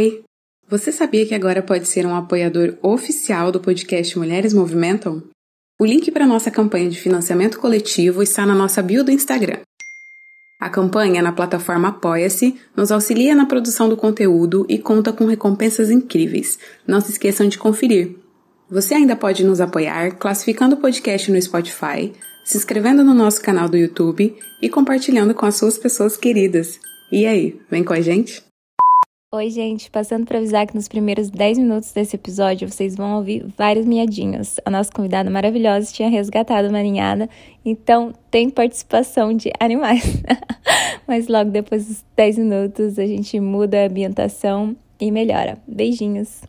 Oi! Você sabia que agora pode ser um apoiador oficial do podcast Mulheres Movimentam? O link para nossa campanha de financiamento coletivo está na nossa bio do Instagram. A campanha na plataforma Apoia-se nos auxilia na produção do conteúdo e conta com recompensas incríveis. Não se esqueçam de conferir. Você ainda pode nos apoiar classificando o podcast no Spotify, se inscrevendo no nosso canal do YouTube e compartilhando com as suas pessoas queridas. E aí, vem com a gente? Oi, gente, passando para avisar que nos primeiros 10 minutos desse episódio vocês vão ouvir vários miadinhos. A nossa convidada maravilhosa tinha resgatado uma ninhada, então tem participação de animais. Mas logo depois dos 10 minutos a gente muda a ambientação e melhora. Beijinhos!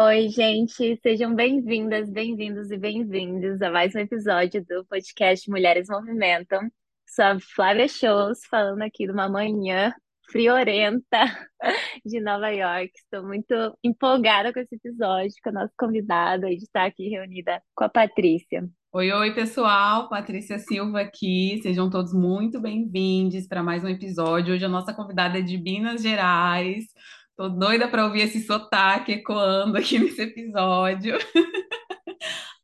Oi, gente, sejam bem-vindas, bem-vindos e bem-vindos a mais um episódio do podcast Mulheres Movimentam. Sou Flávia Shows, falando aqui de uma manhã friorenta de Nova York. Estou muito empolgada com esse episódio, com a nossa convidada de estar aqui reunida com a Patrícia. Oi, oi, pessoal. Patrícia Silva aqui. Sejam todos muito bem-vindos para mais um episódio. Hoje a nossa convidada é de Minas Gerais. Tô doida para ouvir esse sotaque ecoando aqui nesse episódio.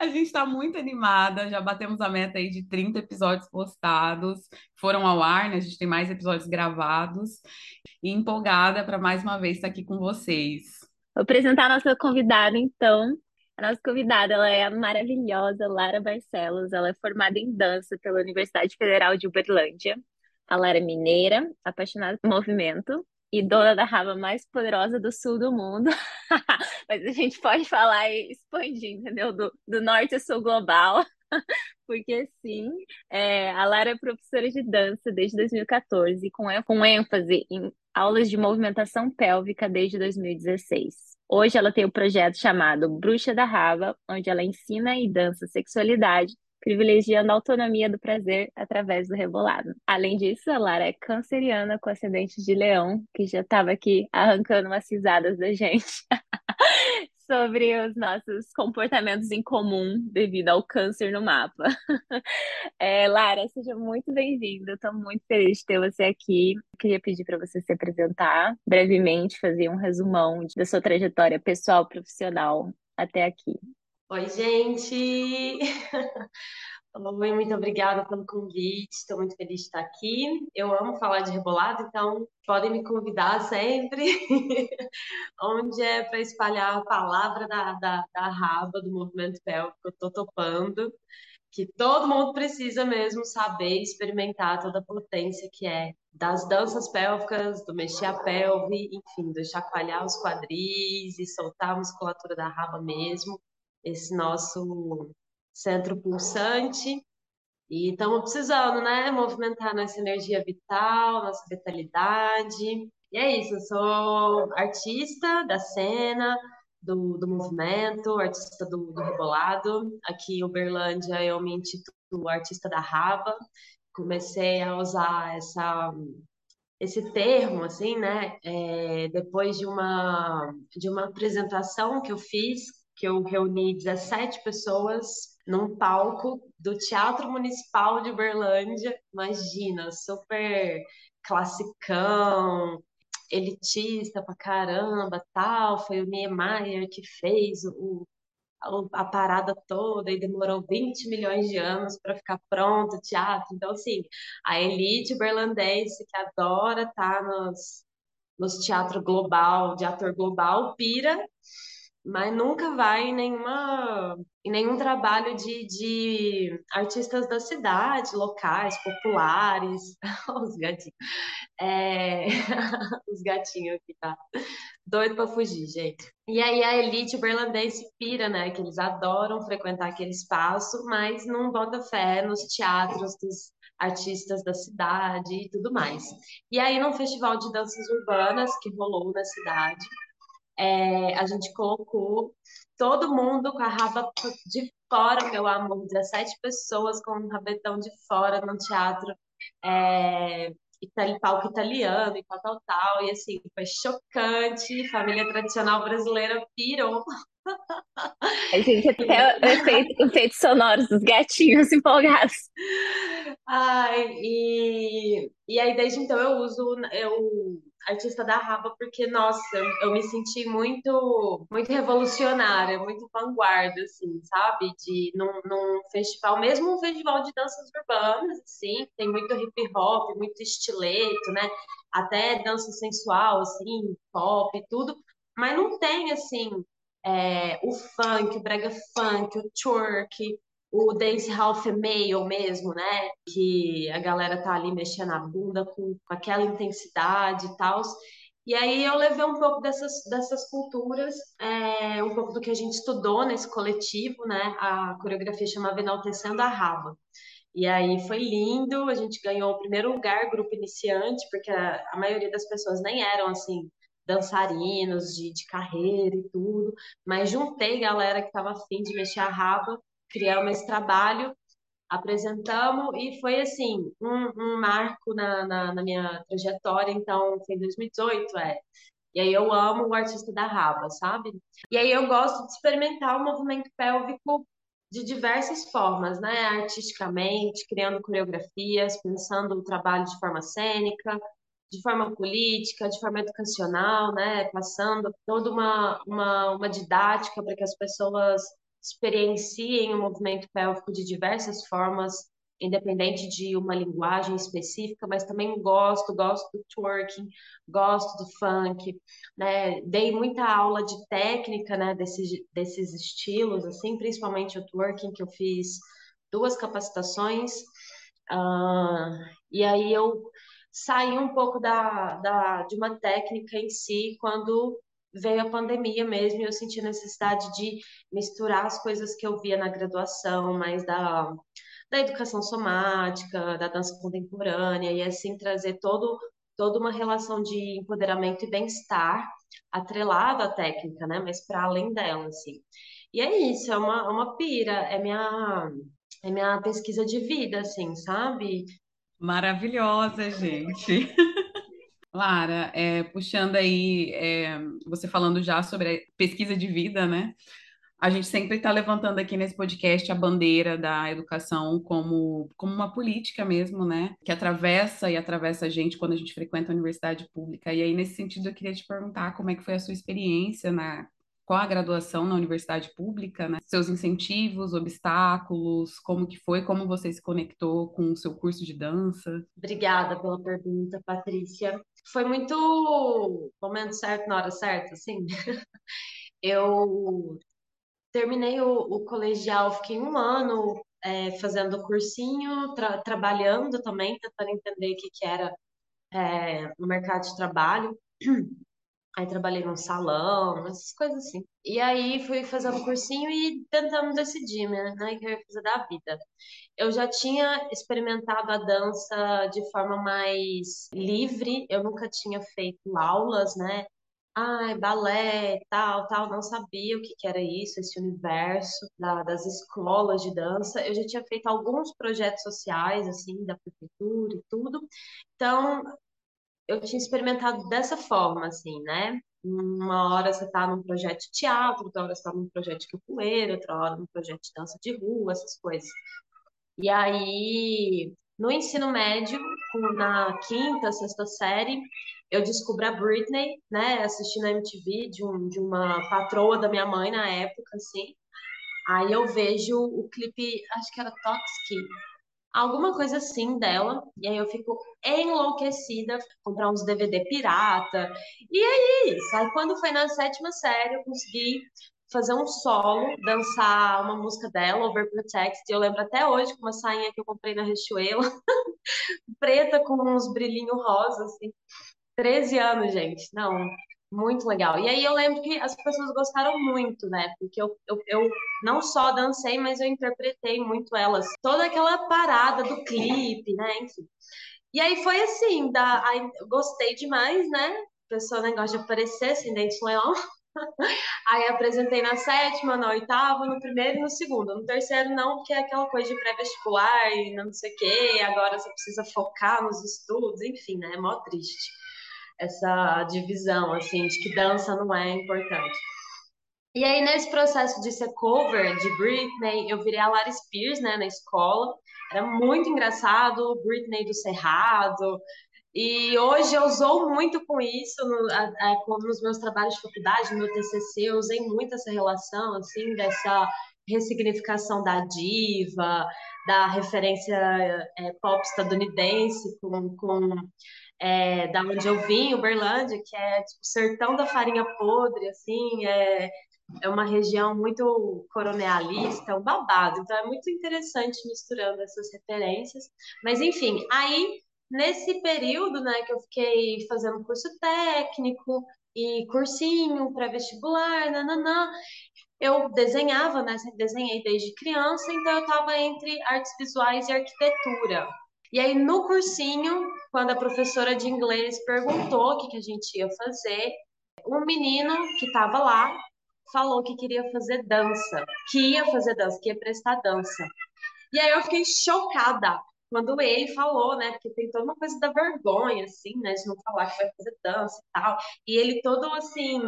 A gente está muito animada, já batemos a meta aí de 30 episódios postados, foram ao ar, né? A gente tem mais episódios gravados e empolgada para mais uma vez estar aqui com vocês. Vou apresentar a nossa convidada, então. A nossa convidada ela é a maravilhosa Lara Barcelos. Ela é formada em dança pela Universidade Federal de Uberlândia. A Lara é mineira, apaixonada por movimento e dona da raba mais poderosa do sul do mundo. Mas a gente pode falar e expandir, entendeu? Do, do norte a sul global. Porque sim, é, a Lara é professora de dança desde 2014, com, com ênfase em aulas de movimentação pélvica desde 2016. Hoje ela tem o um projeto chamado Bruxa da Raba, onde ela ensina e dança sexualidade privilegiando a autonomia do prazer através do rebolado. Além disso, a Lara é canceriana com ascendente de leão, que já estava aqui arrancando umas risadas da gente sobre os nossos comportamentos em comum devido ao câncer no mapa. É, Lara, seja muito bem-vinda. Estou muito feliz de ter você aqui. Queria pedir para você se apresentar brevemente, fazer um resumão da sua trajetória pessoal profissional até aqui. Oi, gente! Oi, muito obrigada pelo convite, estou muito feliz de estar aqui. Eu amo falar de rebolado, então podem me convidar sempre, onde é para espalhar a palavra da, da, da raba, do movimento pélvico, eu estou topando, que todo mundo precisa mesmo saber experimentar toda a potência que é das danças pélvicas, do mexer a pelve, enfim, do chacoalhar os quadris e soltar a musculatura da raba mesmo esse nosso centro pulsante. E estamos precisando, né? Movimentar nossa energia vital, nossa vitalidade. E é isso, eu sou artista da cena, do, do movimento, artista do, do rebolado. Aqui em Uberlândia eu me intitulo artista da raba. Comecei a usar essa, esse termo, assim, né? É, depois de uma, de uma apresentação que eu fiz que eu reuni 17 pessoas num palco do Teatro Municipal de Uberlândia. Imagina, super classicão, elitista pra caramba, tal. Foi o Niemeyer que fez o, a parada toda e demorou 20 milhões de anos para ficar pronto o teatro. Então, assim, a elite berlandense que adora estar tá nos, nos teatro global, de ator global, pira mas nunca vai em nenhuma em nenhum trabalho de, de artistas da cidade, locais, populares, os gatinhos, é... os gatinhos aqui, tá? Doido pra fugir, gente. E aí a elite berlandense pira, né? Que eles adoram frequentar aquele espaço, mas não bota fé nos teatros dos artistas da cidade e tudo mais. E aí, num festival de danças urbanas que rolou na cidade, é, a gente colocou todo mundo com a raba de fora, meu amor, 17 pessoas com o rabetão de fora no teatro, é, palco italiano e tal, tal, tal, e assim, foi chocante, família tradicional brasileira pirou. A gente até o efeito, efeitos sonoros dos gatinhos empolgados. Ai, e, e aí desde então eu uso, eu artista da Raba porque, nossa, eu me senti muito, muito revolucionária, muito vanguarda, assim, sabe? De num, num festival, mesmo um festival de danças urbanas, assim, tem muito hip hop, muito estileto, né? Até dança sensual, assim, pop, tudo, mas não tem, assim, é, o funk, o brega funk, o twerk, o dance hall female mesmo, né? Que a galera tá ali mexendo a bunda com, aquela intensidade e tal. E aí eu levei um pouco dessas, dessas culturas, é, um pouco do que a gente estudou nesse coletivo, né? A coreografia chamava Enaltecendo a Raba. E aí foi lindo, a gente ganhou o primeiro lugar, grupo iniciante, porque a, a maioria das pessoas nem eram assim dançarinos de, de carreira e tudo, mas juntei galera que estava afim de mexer a raba criamos esse trabalho, apresentamos e foi assim um, um marco na, na, na, minha trajetória. Então, foi em 2018, é. E aí eu amo o artista da Raba, sabe? E aí eu gosto de experimentar o movimento pélvico de diversas formas, né? Artisticamente, criando coreografias, pensando o trabalho de forma cênica, de forma política, de forma educacional, né? Passando toda uma, uma, uma didática para que as pessoas experienciem o movimento pélvico de diversas formas, independente de uma linguagem específica, mas também gosto, gosto do twerking, gosto do funk, né? Dei muita aula de técnica, né, desses, desses estilos, assim, principalmente o twerking, que eu fiz duas capacitações, uh, e aí eu saí um pouco da, da, de uma técnica em si quando veio a pandemia mesmo e eu senti a necessidade de misturar as coisas que eu via na graduação, mais da, da educação somática, da dança contemporânea, e assim trazer todo, toda uma relação de empoderamento e bem-estar atrelado à técnica, né? Mas para além dela, assim. E é isso, é uma, uma pira, é minha, é minha pesquisa de vida, assim, sabe? Maravilhosa, gente. Lara, é, puxando aí, é, você falando já sobre pesquisa de vida, né? A gente sempre está levantando aqui nesse podcast a bandeira da educação como, como uma política mesmo, né? Que atravessa e atravessa a gente quando a gente frequenta a universidade pública. E aí, nesse sentido, eu queria te perguntar como é que foi a sua experiência na, com a graduação na universidade pública, né? Seus incentivos, obstáculos, como que foi, como você se conectou com o seu curso de dança? Obrigada pela pergunta, Patrícia. Foi muito momento certo na hora certa, assim. Eu terminei o, o colegial, fiquei um ano é, fazendo cursinho, tra trabalhando também, tentando entender o que, que era é, no mercado de trabalho. Aí trabalhei num salão, essas coisas assim. E aí fui fazendo cursinho e tentando decidir, né, o que eu ia fazer da vida. Eu já tinha experimentado a dança de forma mais livre, eu nunca tinha feito aulas, né? Ai, balé, tal, tal, não sabia o que, que era isso, esse universo da, das escolas de dança. Eu já tinha feito alguns projetos sociais, assim, da prefeitura e tudo. Então, eu tinha experimentado dessa forma, assim, né? Uma hora você tá num projeto de teatro, outra hora você tá num projeto de capoeira, outra hora num projeto de dança de rua, essas coisas. E aí, no ensino médio, na quinta, sexta série, eu descubro a Britney, né, assistindo a MTV de, um, de uma patroa da minha mãe na época, assim. Aí eu vejo o clipe, acho que era Toxic, alguma coisa assim dela, e aí eu fico enlouquecida, comprar uns DVD pirata, e é isso. Aí quando foi na sétima série, eu consegui fazer um solo, dançar uma música dela, Overprotect, eu lembro até hoje com uma sainha que eu comprei na Riachuelo, preta com uns brilhinhos rosa, assim. 13 anos, gente. Não, muito legal. E aí eu lembro que as pessoas gostaram muito, né? Porque eu, eu, eu não só dancei, mas eu interpretei muito elas. Toda aquela parada do clipe, né? Enfim. E aí foi assim, da, aí, gostei demais, né? A pessoa negócio de aparecer, assim, dente leão. Aí apresentei na sétima, na oitava, no primeiro e no segundo. No terceiro, não, porque é aquela coisa de pré-vestibular e não sei o quê, agora você precisa focar nos estudos, enfim, né? É mó triste essa divisão, assim, de que dança não é importante. E aí, nesse processo de ser cover de Britney, eu virei a Lara Spears, né, na escola. Era muito engraçado, Britney do Cerrado. E hoje eu usou muito com isso no, a, a, nos meus trabalhos de faculdade, no meu TCC, eu usei muito essa relação, assim, dessa ressignificação da diva, da referência é, pop estadunidense com, com é, da onde eu vim, Uberlândia, que é tipo, o sertão da farinha podre, assim, é, é uma região muito coronealista, um babado. Então é muito interessante misturando essas referências. Mas enfim, aí nesse período, né, que eu fiquei fazendo curso técnico e cursinho para vestibular, nananã, eu desenhava, né, desenhei desde criança, então eu estava entre artes visuais e arquitetura. E aí, no cursinho, quando a professora de inglês perguntou o que, que a gente ia fazer, um menino que estava lá falou que queria fazer dança, que ia fazer dança, que ia prestar dança. E aí eu fiquei chocada quando ele falou, né? Porque tem toda uma coisa da vergonha, assim, né? De não falar que vai fazer dança e tal. E ele todo assim,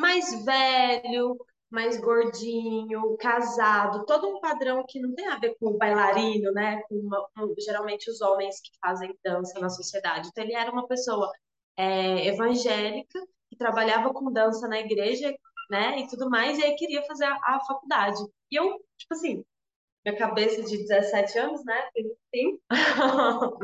mais velho, mais gordinho, casado, todo um padrão que não tem a ver com o bailarino, né? Com, uma, com geralmente os homens que fazem dança na sociedade. Então ele era uma pessoa é, evangélica que trabalhava com dança na igreja, né? E tudo mais, e aí queria fazer a, a faculdade. E eu, tipo assim, minha cabeça de 17 anos, né? Sim.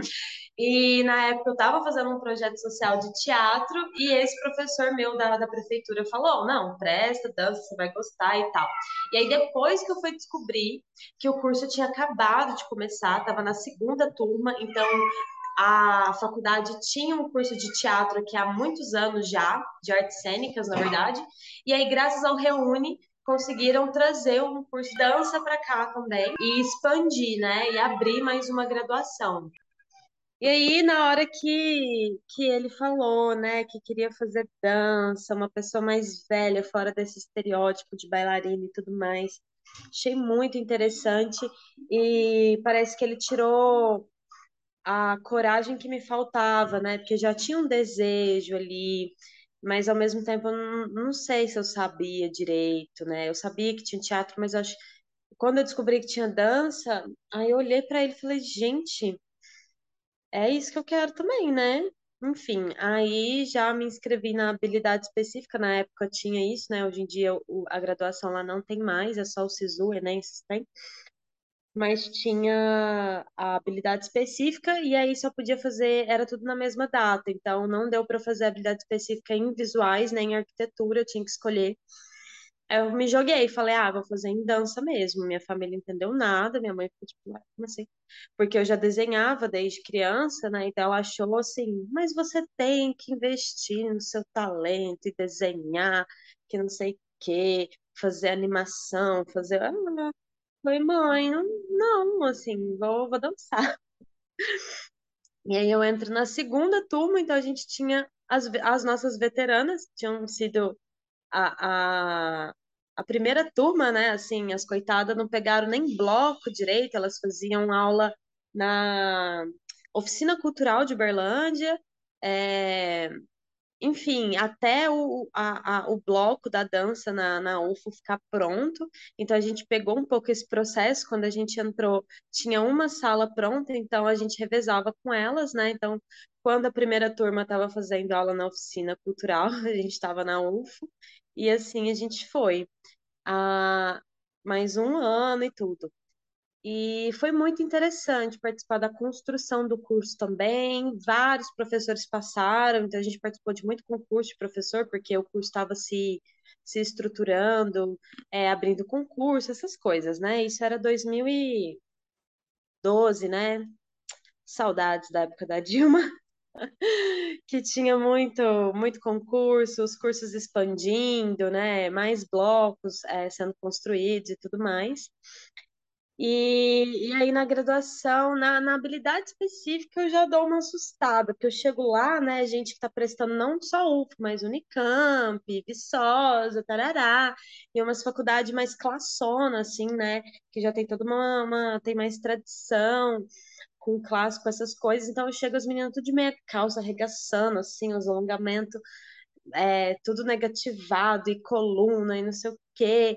e na época eu estava fazendo um projeto social de teatro e esse professor meu da, da prefeitura falou: não, presta, dança, você vai gostar e tal. E aí depois que eu fui descobrir que o curso tinha acabado de começar, estava na segunda turma, então a faculdade tinha um curso de teatro aqui há muitos anos já, de artes cênicas, na verdade. E aí, graças ao Reúne, conseguiram trazer um curso de dança para cá também e expandir, né? E abrir mais uma graduação. E aí, na hora que, que ele falou, né, que queria fazer dança, uma pessoa mais velha, fora desse estereótipo de bailarina e tudo mais, achei muito interessante e parece que ele tirou a coragem que me faltava, né, porque já tinha um desejo ali, mas ao mesmo tempo eu não, não sei se eu sabia direito, né? Eu sabia que tinha teatro, mas acho quando eu descobri que tinha dança, aí eu olhei para ele e falei, gente, é isso que eu quero também, né? Enfim, aí já me inscrevi na habilidade específica, na época tinha isso, né? Hoje em dia a graduação lá não tem mais, é só o SISU, Enem, tem mas tinha a habilidade específica e aí só podia fazer, era tudo na mesma data, então não deu para fazer habilidade específica em visuais nem em arquitetura, eu tinha que escolher. Eu me joguei, falei, ah, vou fazer em dança mesmo. Minha família entendeu nada, minha mãe ficou tipo, ah, como assim? Porque eu já desenhava desde criança, né? Então ela achou assim, mas você tem que investir no seu talento e desenhar, que não sei o quê, fazer animação, fazer. Falei, mãe, não, assim, vou, vou dançar. E aí eu entro na segunda turma, então a gente tinha as, as nossas veteranas, tinham sido a, a, a primeira turma, né? Assim, as coitadas não pegaram nem bloco direito, elas faziam aula na Oficina Cultural de Uberlândia, é, enfim, até o, a, a, o bloco da dança na, na UFO ficar pronto. Então, a gente pegou um pouco esse processo. Quando a gente entrou, tinha uma sala pronta, então a gente revezava com elas, né? Então, quando a primeira turma estava fazendo aula na oficina cultural, a gente estava na UFO, e assim a gente foi. Ah, mais um ano e tudo. E foi muito interessante participar da construção do curso também. Vários professores passaram, então a gente participou de muito concurso de professor, porque o curso estava se, se estruturando, é, abrindo concurso, essas coisas, né? Isso era 2012, né? Saudades da época da Dilma, que tinha muito, muito concurso, os cursos expandindo, né? Mais blocos é, sendo construídos e tudo mais. E, e aí na graduação, na, na habilidade específica, eu já dou uma assustada, porque eu chego lá, né, gente que está prestando não só UF, mas Unicamp, Viçosa, tarará, e umas faculdades mais classona, assim, né, que já tem toda uma, uma tem mais tradição, com clássico, essas coisas, então eu chego as meninas tudo de meia calça, arregaçando, assim, os alongamentos, é, tudo negativado, e coluna, e não sei o quê,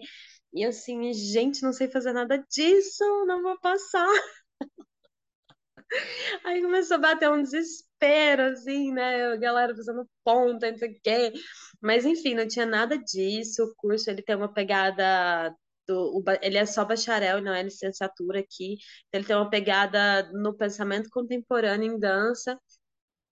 e assim, gente, não sei fazer nada disso, não vou passar. Aí começou a bater um desespero, assim, né? A galera fazendo ponta, não sei o quê. Mas enfim, não tinha nada disso. O curso ele tem uma pegada do, o, ele é só bacharel, não é licenciatura aqui. Então, ele tem uma pegada no pensamento contemporâneo em dança.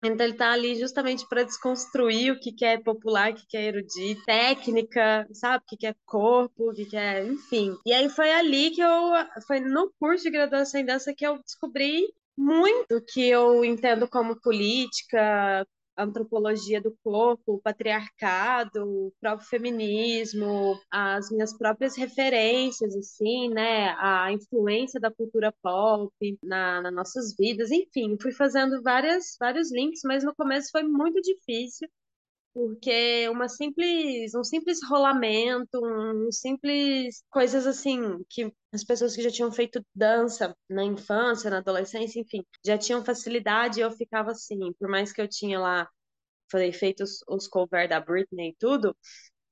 Então ele está ali justamente para desconstruir o que, que é popular, o que, que é erudito, técnica, sabe? O que, que é corpo, o que, que é, enfim. E aí foi ali que eu, foi no curso de graduação em dança que eu descobri muito que eu entendo como política, antropologia do corpo, o patriarcado, o próprio feminismo, as minhas próprias referências, assim, né? A influência da cultura pop na, nas nossas vidas, enfim, fui fazendo várias, vários links, mas no começo foi muito difícil, porque uma simples, um simples rolamento, um simples coisas assim que as pessoas que já tinham feito dança na infância, na adolescência, enfim, já tinham facilidade eu ficava assim, por mais que eu tinha lá falei, feito os, os cover da Britney e tudo,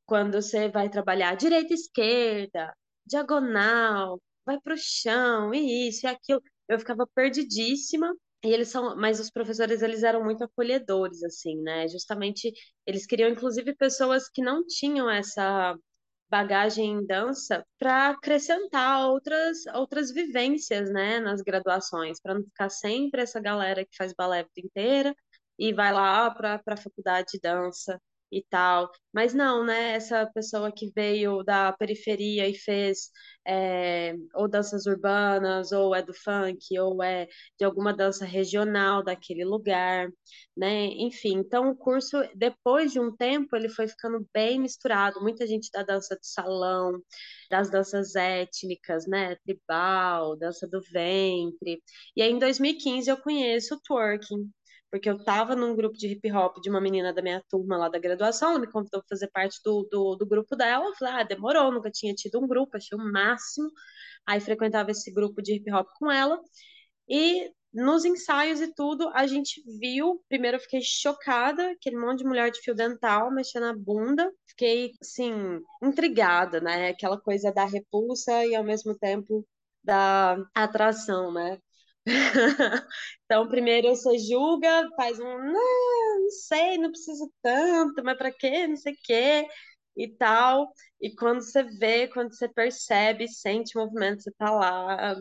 quando você vai trabalhar direita, esquerda, diagonal, vai pro chão, e isso e aquilo, eu ficava perdidíssima e eles são, mas os professores eles eram muito acolhedores assim, né? Justamente eles queriam inclusive pessoas que não tinham essa bagagem em dança para acrescentar outras outras vivências, né, nas graduações, para não ficar sempre essa galera que faz balé a vida inteira e vai lá para a faculdade de dança e tal. Mas não, né? Essa pessoa que veio da periferia e fez é, ou danças urbanas, ou é do funk, ou é de alguma dança regional daquele lugar, né? Enfim, então o curso, depois de um tempo, ele foi ficando bem misturado. Muita gente da dança de salão, das danças étnicas, né? Tribal, dança do ventre. E aí, em 2015, eu conheço o twerking, porque eu tava num grupo de hip hop de uma menina da minha turma lá da graduação, ela me convidou para fazer parte do, do, do, grupo dela, eu falei, ah, demorou, nunca tinha tido um grupo, achei o máximo, aí frequentava esse grupo de hip hop com ela, e nos ensaios e tudo, a gente viu, primeiro eu fiquei chocada, aquele monte de mulher de fio dental mexendo na bunda, fiquei, assim, intrigada, né, aquela coisa da repulsa e ao mesmo tempo da atração, né, então, primeiro você julga, faz um, não, não sei, não preciso tanto, mas para quê? Não sei o quê e tal. E quando você vê, quando você percebe, sente o movimento, você tá lá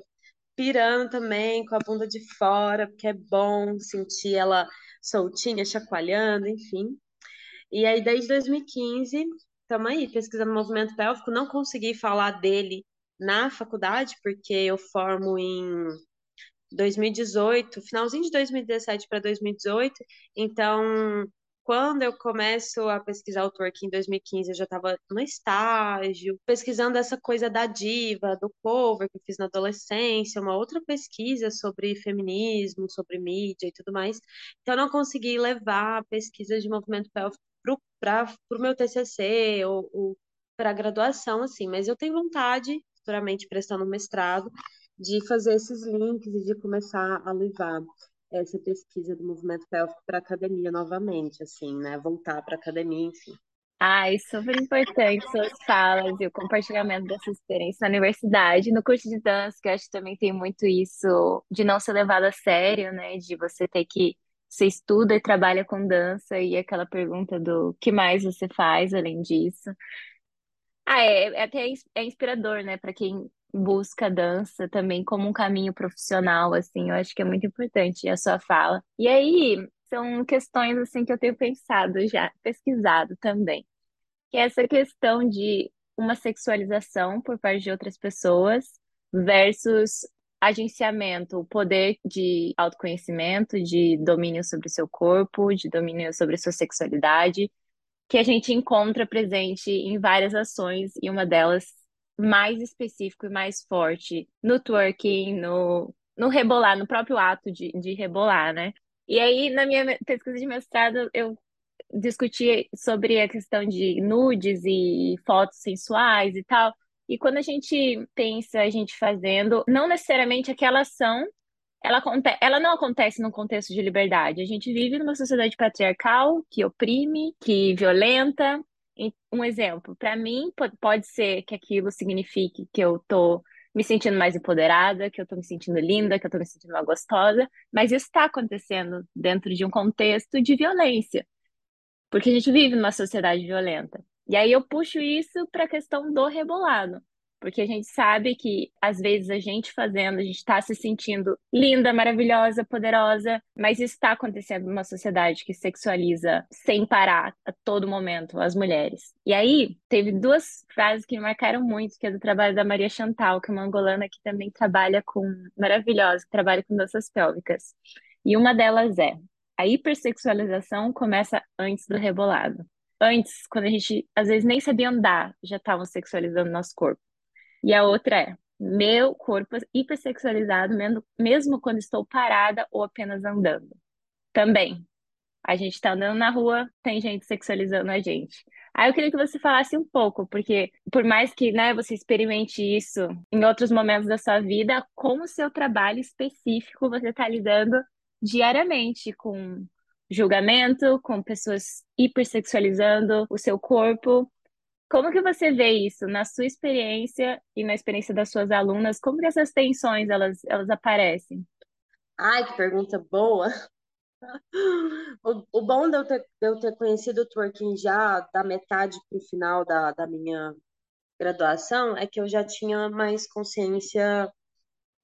pirando também, com a bunda de fora, porque é bom sentir ela soltinha, chacoalhando, enfim. E aí, desde 2015, estamos aí pesquisando movimento pélvico. Não consegui falar dele na faculdade, porque eu formo em 2018, finalzinho de 2017 para 2018. Então, quando eu começo a pesquisar o twerk em 2015, eu já estava no estágio, pesquisando essa coisa da diva, do cover que eu fiz na adolescência, uma outra pesquisa sobre feminismo, sobre mídia e tudo mais. Então, eu não consegui levar a pesquisa de movimento pélvico para o meu TCC ou, ou para a graduação, assim, mas eu tenho vontade, futuramente prestando mestrado, de fazer esses links e de começar a levar essa pesquisa do movimento pélvico para a academia novamente, assim, né? Voltar para a academia, enfim. Ai, super importante suas falas e o compartilhamento dessa experiência na universidade. No curso de dança, que eu acho que também tem muito isso de não ser levado a sério, né? De você ter que. Você estuda e trabalha com dança, e aquela pergunta do que mais você faz além disso. Ah, é, é até é inspirador, né, para quem busca a dança também como um caminho profissional, assim, eu acho que é muito importante a sua fala. E aí, são questões, assim, que eu tenho pensado já, pesquisado também, que é essa questão de uma sexualização por parte de outras pessoas versus agenciamento, o poder de autoconhecimento, de domínio sobre o seu corpo, de domínio sobre a sua sexualidade, que a gente encontra presente em várias ações, e uma delas mais específico e mais forte no twerking, no, no rebolar, no próprio ato de, de rebolar, né? E aí, na minha pesquisa de mestrado, eu discuti sobre a questão de nudes e fotos sensuais e tal. E quando a gente pensa a gente fazendo, não necessariamente aquela ação, ela, ela não acontece num contexto de liberdade. A gente vive numa sociedade patriarcal que oprime, que violenta, um exemplo, para mim pode ser que aquilo signifique que eu tô me sentindo mais empoderada, que eu tô me sentindo linda, que eu tô me sentindo mais gostosa, mas isso está acontecendo dentro de um contexto de violência, porque a gente vive numa sociedade violenta. E aí eu puxo isso para a questão do rebolado. Porque a gente sabe que, às vezes, a gente fazendo, a gente está se sentindo linda, maravilhosa, poderosa, mas isso está acontecendo numa sociedade que sexualiza sem parar a todo momento as mulheres. E aí, teve duas frases que me marcaram muito, que é do trabalho da Maria Chantal, que é uma angolana que também trabalha com, maravilhosa, que trabalha com danças pélvicas. E uma delas é: a hipersexualização começa antes do rebolado. Antes, quando a gente às vezes nem sabia andar, já estavam sexualizando nosso corpo. E a outra é: meu corpo hipersexualizado, mesmo, quando estou parada ou apenas andando. Também. A gente está andando na rua, tem gente sexualizando a gente. Aí eu queria que você falasse um pouco, porque por mais que né, você experimente isso em outros momentos da sua vida, como o seu trabalho específico você está lidando diariamente com julgamento, com pessoas hipersexualizando o seu corpo como que você vê isso na sua experiência e na experiência das suas alunas? Como que essas tensões elas, elas aparecem? Ai, que pergunta boa! O, o bom de eu, ter, de eu ter conhecido o twerking já da metade para o final da, da minha graduação é que eu já tinha mais consciência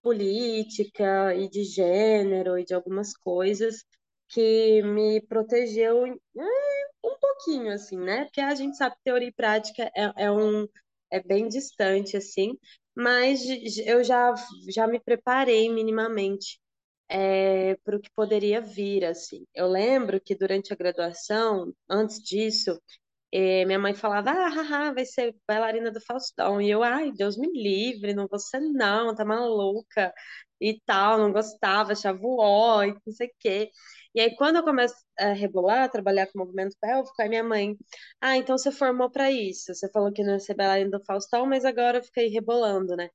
política e de gênero e de algumas coisas que me protegeu um pouquinho, assim, né? Porque a gente sabe que teoria e prática é, é, um, é bem distante, assim, mas eu já, já me preparei minimamente é, para o que poderia vir, assim. Eu lembro que durante a graduação, antes disso, é, minha mãe falava, ah, haha, vai ser bailarina do Faustão. E eu, ai, Deus me livre, não vou ser não, tá maluca e tal, não gostava, achava ó, e não sei o quê. E aí, quando eu começo a rebolar, a trabalhar com movimento pélvico, aí minha mãe, ah, então você formou para isso. Você falou que não ia ser bailarina do Faustão, mas agora fica aí rebolando, né?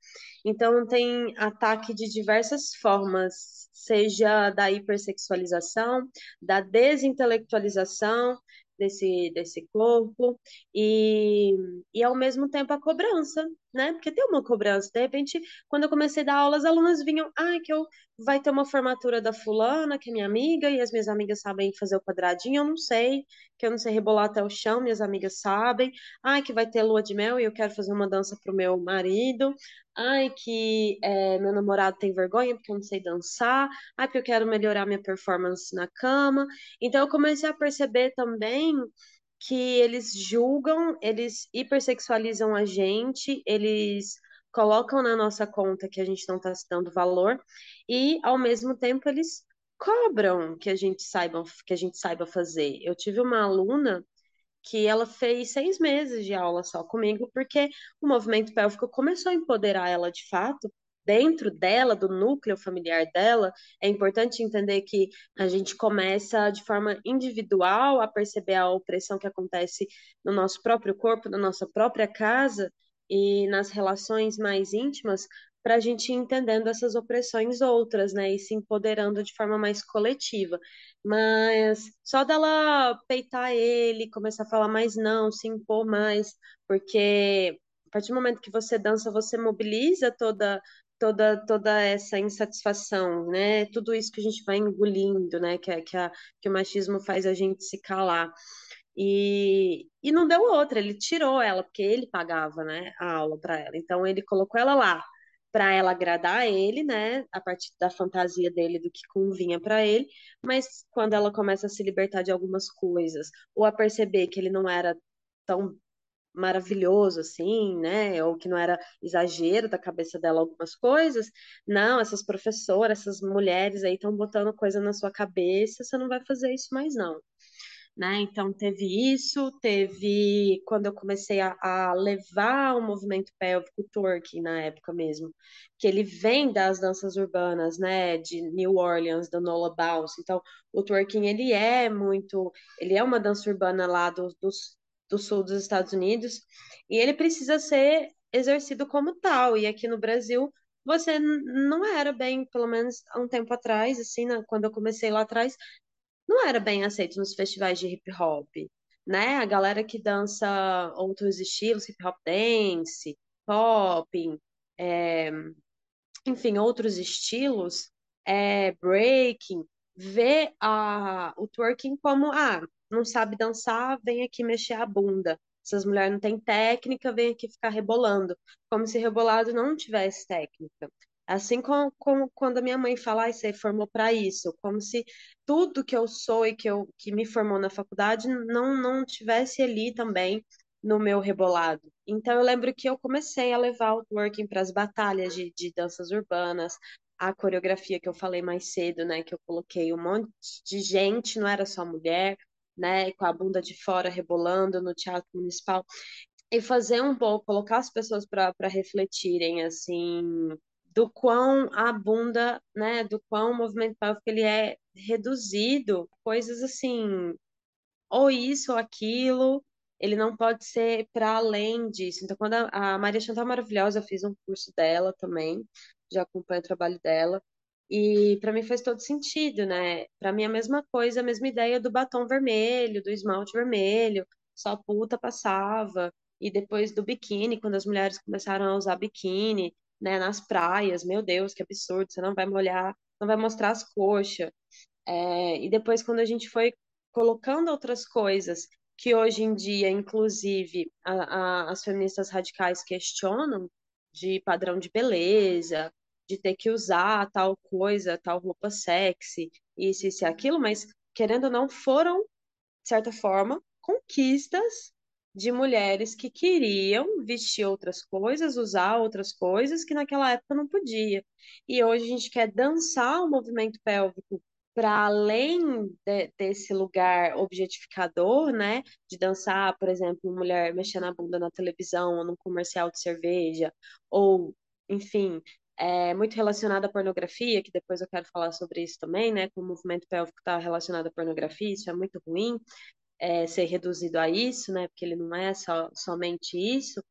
Então, tem ataque de diversas formas, seja da hipersexualização, da desintelectualização, desse, desse corpo e, e ao mesmo tempo a cobrança, né? Porque tem uma cobrança. De repente, quando eu comecei a dar aula, as alunas vinham, ah, que eu vai ter uma formatura da fulana, que é minha amiga, e as minhas amigas sabem fazer o quadradinho, eu não sei, que eu não sei rebolar até o chão, minhas amigas sabem. Ah, que vai ter lua de mel e eu quero fazer uma dança pro meu marido. Ai, que é, meu namorado tem vergonha porque eu não sei dançar. Ai, porque eu quero melhorar minha performance na cama. Então, eu comecei a perceber também que eles julgam, eles hipersexualizam a gente, eles colocam na nossa conta que a gente não está se dando valor e, ao mesmo tempo, eles cobram que a gente saiba que a gente saiba fazer. Eu tive uma aluna que ela fez seis meses de aula só comigo, porque o movimento pélvico começou a empoderar ela de fato. Dentro dela, do núcleo familiar dela, é importante entender que a gente começa de forma individual a perceber a opressão que acontece no nosso próprio corpo, na nossa própria casa e nas relações mais íntimas, para a gente ir entendendo essas opressões outras, né, e se empoderando de forma mais coletiva. Mas só dela peitar ele, começar a falar mais não, se impor mais, porque a partir do momento que você dança, você mobiliza toda toda toda essa insatisfação, né? Tudo isso que a gente vai engolindo, né? Que, que, a, que o machismo faz a gente se calar. E, e não deu outra, ele tirou ela, porque ele pagava, né, a aula para ela. Então ele colocou ela lá para ela agradar ele, né, a partir da fantasia dele do que convinha para ele, mas quando ela começa a se libertar de algumas coisas ou a perceber que ele não era tão maravilhoso assim, né, ou que não era exagero da cabeça dela algumas coisas, não, essas professoras, essas mulheres aí estão botando coisa na sua cabeça, você não vai fazer isso mais não né? Então teve isso, teve quando eu comecei a, a levar o movimento pélvico twerking na época mesmo, que ele vem das danças urbanas, né? De New Orleans, da Nola Bounce. Então o twerking ele é muito, ele é uma dança urbana lá do, do, do sul dos Estados Unidos e ele precisa ser exercido como tal. E aqui no Brasil você não era bem, pelo menos há um tempo atrás, assim, quando eu comecei lá atrás, não era bem aceito nos festivais de hip hop, né? A galera que dança outros estilos, hip hop dance, pop, é, enfim, outros estilos, é, breaking, vê a, o twerking como, ah, não sabe dançar, vem aqui mexer a bunda. Essas mulheres não têm técnica, vem aqui ficar rebolando. Como se rebolado não tivesse técnica. Assim como, como quando a minha mãe fala, ah, você formou para isso, como se tudo que eu sou e que, eu, que me formou na faculdade não, não tivesse ali também no meu rebolado. Então eu lembro que eu comecei a levar o working para as batalhas de, de danças urbanas, a coreografia que eu falei mais cedo, né, que eu coloquei um monte de gente, não era só mulher, né, com a bunda de fora rebolando no teatro municipal e fazer um pouco, colocar as pessoas para refletirem assim do quão a bunda, né, do quão o movimento pélvico ele é reduzido, coisas assim, ou isso ou aquilo, ele não pode ser para além disso. Então, quando a, Maria Chantal Maravilhosa, eu fiz um curso dela também, já acompanho o trabalho dela, e para mim faz todo sentido, né? Para mim é a mesma coisa, a mesma ideia do batom vermelho, do esmalte vermelho, só puta passava, e depois do biquíni, quando as mulheres começaram a usar biquíni, né, nas praias, meu Deus, que absurdo, você não vai molhar, não vai mostrar as coxas. É, e depois, quando a gente foi colocando outras coisas que hoje em dia, inclusive, a, a, as feministas radicais questionam, de padrão de beleza, de ter que usar tal coisa, tal roupa sexy, isso, isso e aquilo, mas querendo ou não, foram, de certa forma, conquistas de mulheres que queriam vestir outras coisas, usar outras coisas que naquela época não podia. E hoje a gente quer dançar o movimento pélvico para além de, desse lugar objetificador, né, de dançar, por exemplo, uma mulher mexendo a bunda na televisão ou num comercial de cerveja, ou, enfim, é muito relacionada à pornografia, que depois eu quero falar sobre isso também, né, que o movimento pélvico está relacionado à pornografia, isso é muito ruim, é, ser reduzido a isso, né? Porque ele não é só, somente isso.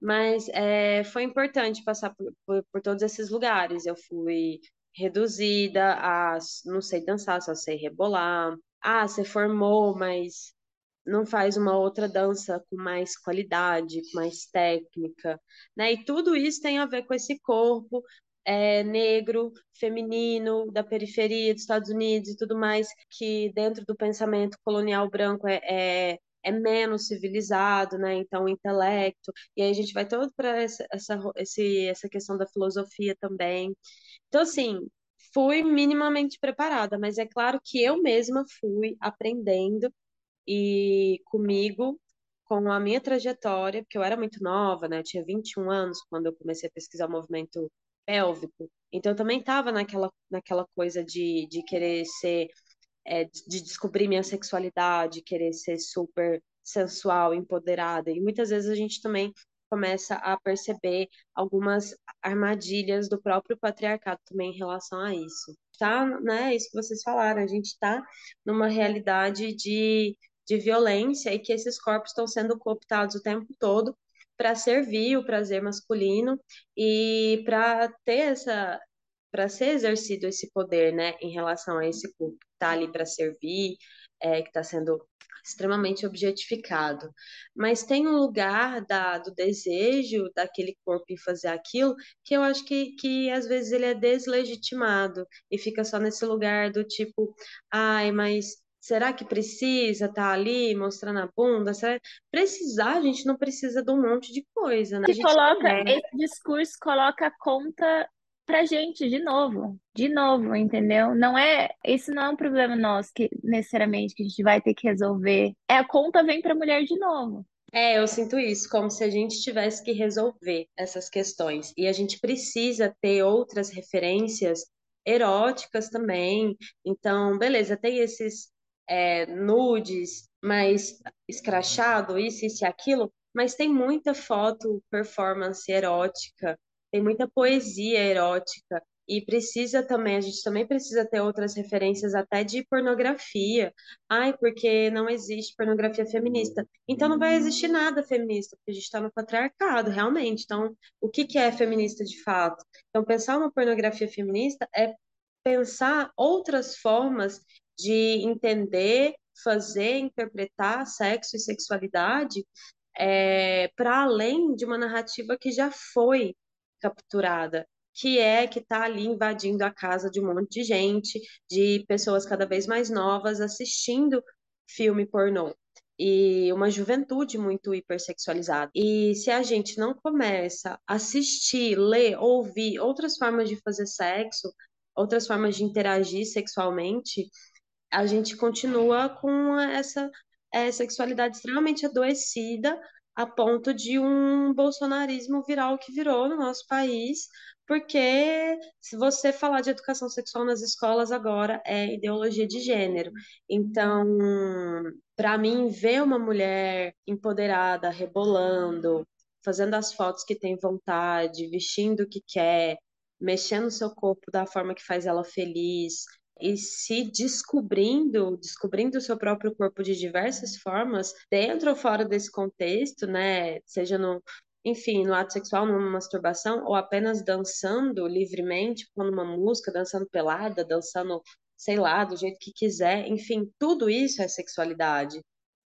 Mas é, foi importante passar por, por, por todos esses lugares. Eu fui reduzida a não sei dançar, só sei rebolar. Ah, você formou, mas não faz uma outra dança com mais qualidade, com mais técnica, né? E tudo isso tem a ver com esse corpo é, negro, feminino, da periferia dos Estados Unidos e tudo mais, que dentro do pensamento colonial branco é, é, é menos civilizado, né? Então, o intelecto. E aí a gente vai todo para essa, essa, essa questão da filosofia também. Então, assim, fui minimamente preparada, mas é claro que eu mesma fui aprendendo e comigo com a minha trajetória, porque eu era muito nova, né? Eu tinha 21 anos quando eu comecei a pesquisar o movimento pélvico. Então eu também estava naquela, naquela coisa de, de querer ser, é, de descobrir minha sexualidade, querer ser super sensual, empoderada. E muitas vezes a gente também começa a perceber algumas armadilhas do próprio patriarcado também em relação a isso. Tá, né? Isso que vocês falaram, a gente está numa realidade de, de violência e que esses corpos estão sendo cooptados o tempo todo para servir o prazer masculino e para ter essa para ser exercido esse poder, né, em relação a esse corpo que está ali para servir, é, que está sendo extremamente objetificado. Mas tem um lugar da, do desejo daquele corpo em fazer aquilo que eu acho que, que às vezes ele é deslegitimado e fica só nesse lugar do tipo, ai, mas Será que precisa estar tá ali mostrando a bunda? Será... Precisar, a gente não precisa de um monte de coisa, né? Que coloca, é... esse discurso coloca a conta pra gente de novo, de novo, entendeu? Não é, esse não é um problema nosso que necessariamente que a gente vai ter que resolver. É a conta vem pra mulher de novo. É, eu sinto isso, como se a gente tivesse que resolver essas questões. E a gente precisa ter outras referências eróticas também. Então, beleza, tem esses é, nudes mais escrachado, isso, isso e aquilo, mas tem muita foto performance erótica, tem muita poesia erótica, e precisa também, a gente também precisa ter outras referências até de pornografia. Ai, porque não existe pornografia feminista. Então não vai existir nada feminista, porque a gente está no patriarcado, realmente. Então, o que, que é feminista de fato? Então, pensar uma pornografia feminista é pensar outras formas de entender, fazer, interpretar sexo e sexualidade é, para além de uma narrativa que já foi capturada que é que está ali invadindo a casa de um monte de gente, de pessoas cada vez mais novas assistindo filme pornô. E uma juventude muito hipersexualizada. E se a gente não começa a assistir, ler, ouvir outras formas de fazer sexo, outras formas de interagir sexualmente, a gente continua com essa é, sexualidade extremamente adoecida a ponto de um bolsonarismo virar o que virou no nosso país, porque se você falar de educação sexual nas escolas agora é ideologia de gênero. Então, para mim, ver uma mulher empoderada, rebolando, fazendo as fotos que tem vontade, vestindo o que quer, mexendo o seu corpo da forma que faz ela feliz, e se descobrindo, descobrindo o seu próprio corpo de diversas formas, dentro ou fora desse contexto, né? Seja no, enfim, no ato sexual, numa masturbação, ou apenas dançando livremente, com uma música, dançando pelada, dançando, sei lá, do jeito que quiser, enfim, tudo isso é sexualidade.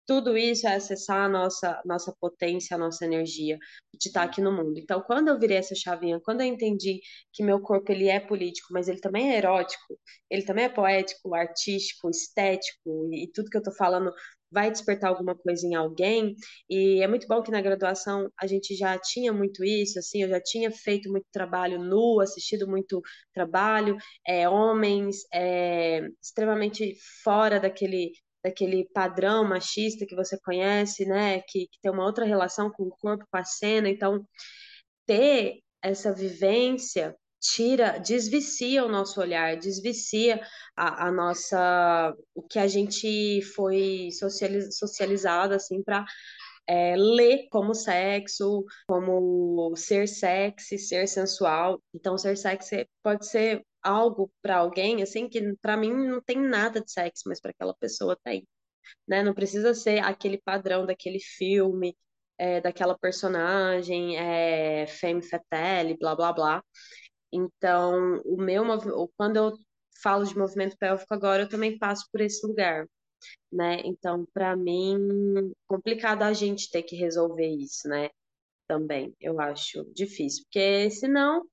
Tudo isso é acessar a nossa, nossa potência, a nossa energia de estar aqui no mundo. Então, quando eu virei essa chavinha, quando eu entendi que meu corpo ele é político, mas ele também é erótico, ele também é poético, artístico, estético, e tudo que eu tô falando vai despertar alguma coisa em alguém. E é muito bom que na graduação a gente já tinha muito isso, assim, eu já tinha feito muito trabalho nu, assistido muito trabalho, é, homens é, extremamente fora daquele daquele padrão machista que você conhece, né, que, que tem uma outra relação com o corpo, com a cena. Então, ter essa vivência tira, desvicia o nosso olhar, desvicia a, a nossa, o que a gente foi socializ, socializado assim para é, ler como sexo, como ser sexy, ser sensual. Então, ser sexy pode ser algo para alguém assim que para mim não tem nada de sexo, mas para aquela pessoa tem. Né? Não precisa ser aquele padrão daquele filme, é, daquela personagem, é, femme fatale, blá blá blá. Então, o meu quando eu falo de movimento pélvico agora, eu também passo por esse lugar, né? Então, para mim, complicado a gente ter que resolver isso, né? Também, eu acho difícil, porque senão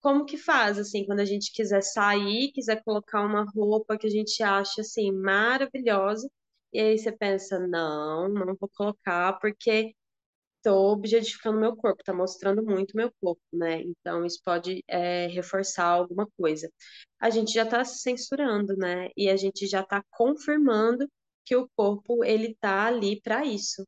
como que faz, assim, quando a gente quiser sair, quiser colocar uma roupa que a gente acha, assim, maravilhosa, e aí você pensa, não, não vou colocar, porque estou objetificando meu corpo, está mostrando muito meu corpo, né? Então isso pode é, reforçar alguma coisa. A gente já está se censurando, né? E a gente já está confirmando que o corpo ele está ali para isso,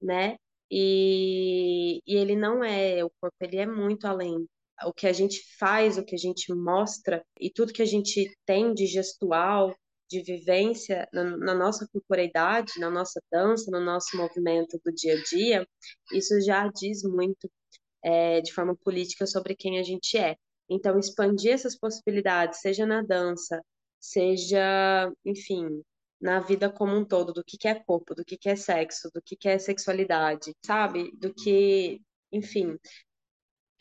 né? E, e ele não é, o corpo ele é muito além. O que a gente faz, o que a gente mostra e tudo que a gente tem de gestual, de vivência na, na, nossa corporeidade, na nossa dança, no nosso movimento do dia a dia, isso já diz muito é, de forma política sobre quem a gente é. Então, expandir essas possibilidades, seja na dança, seja, enfim, na vida como um todo, do que, que é corpo, do que, que é sexo, do que, que é sexualidade, sabe? Do que, enfim,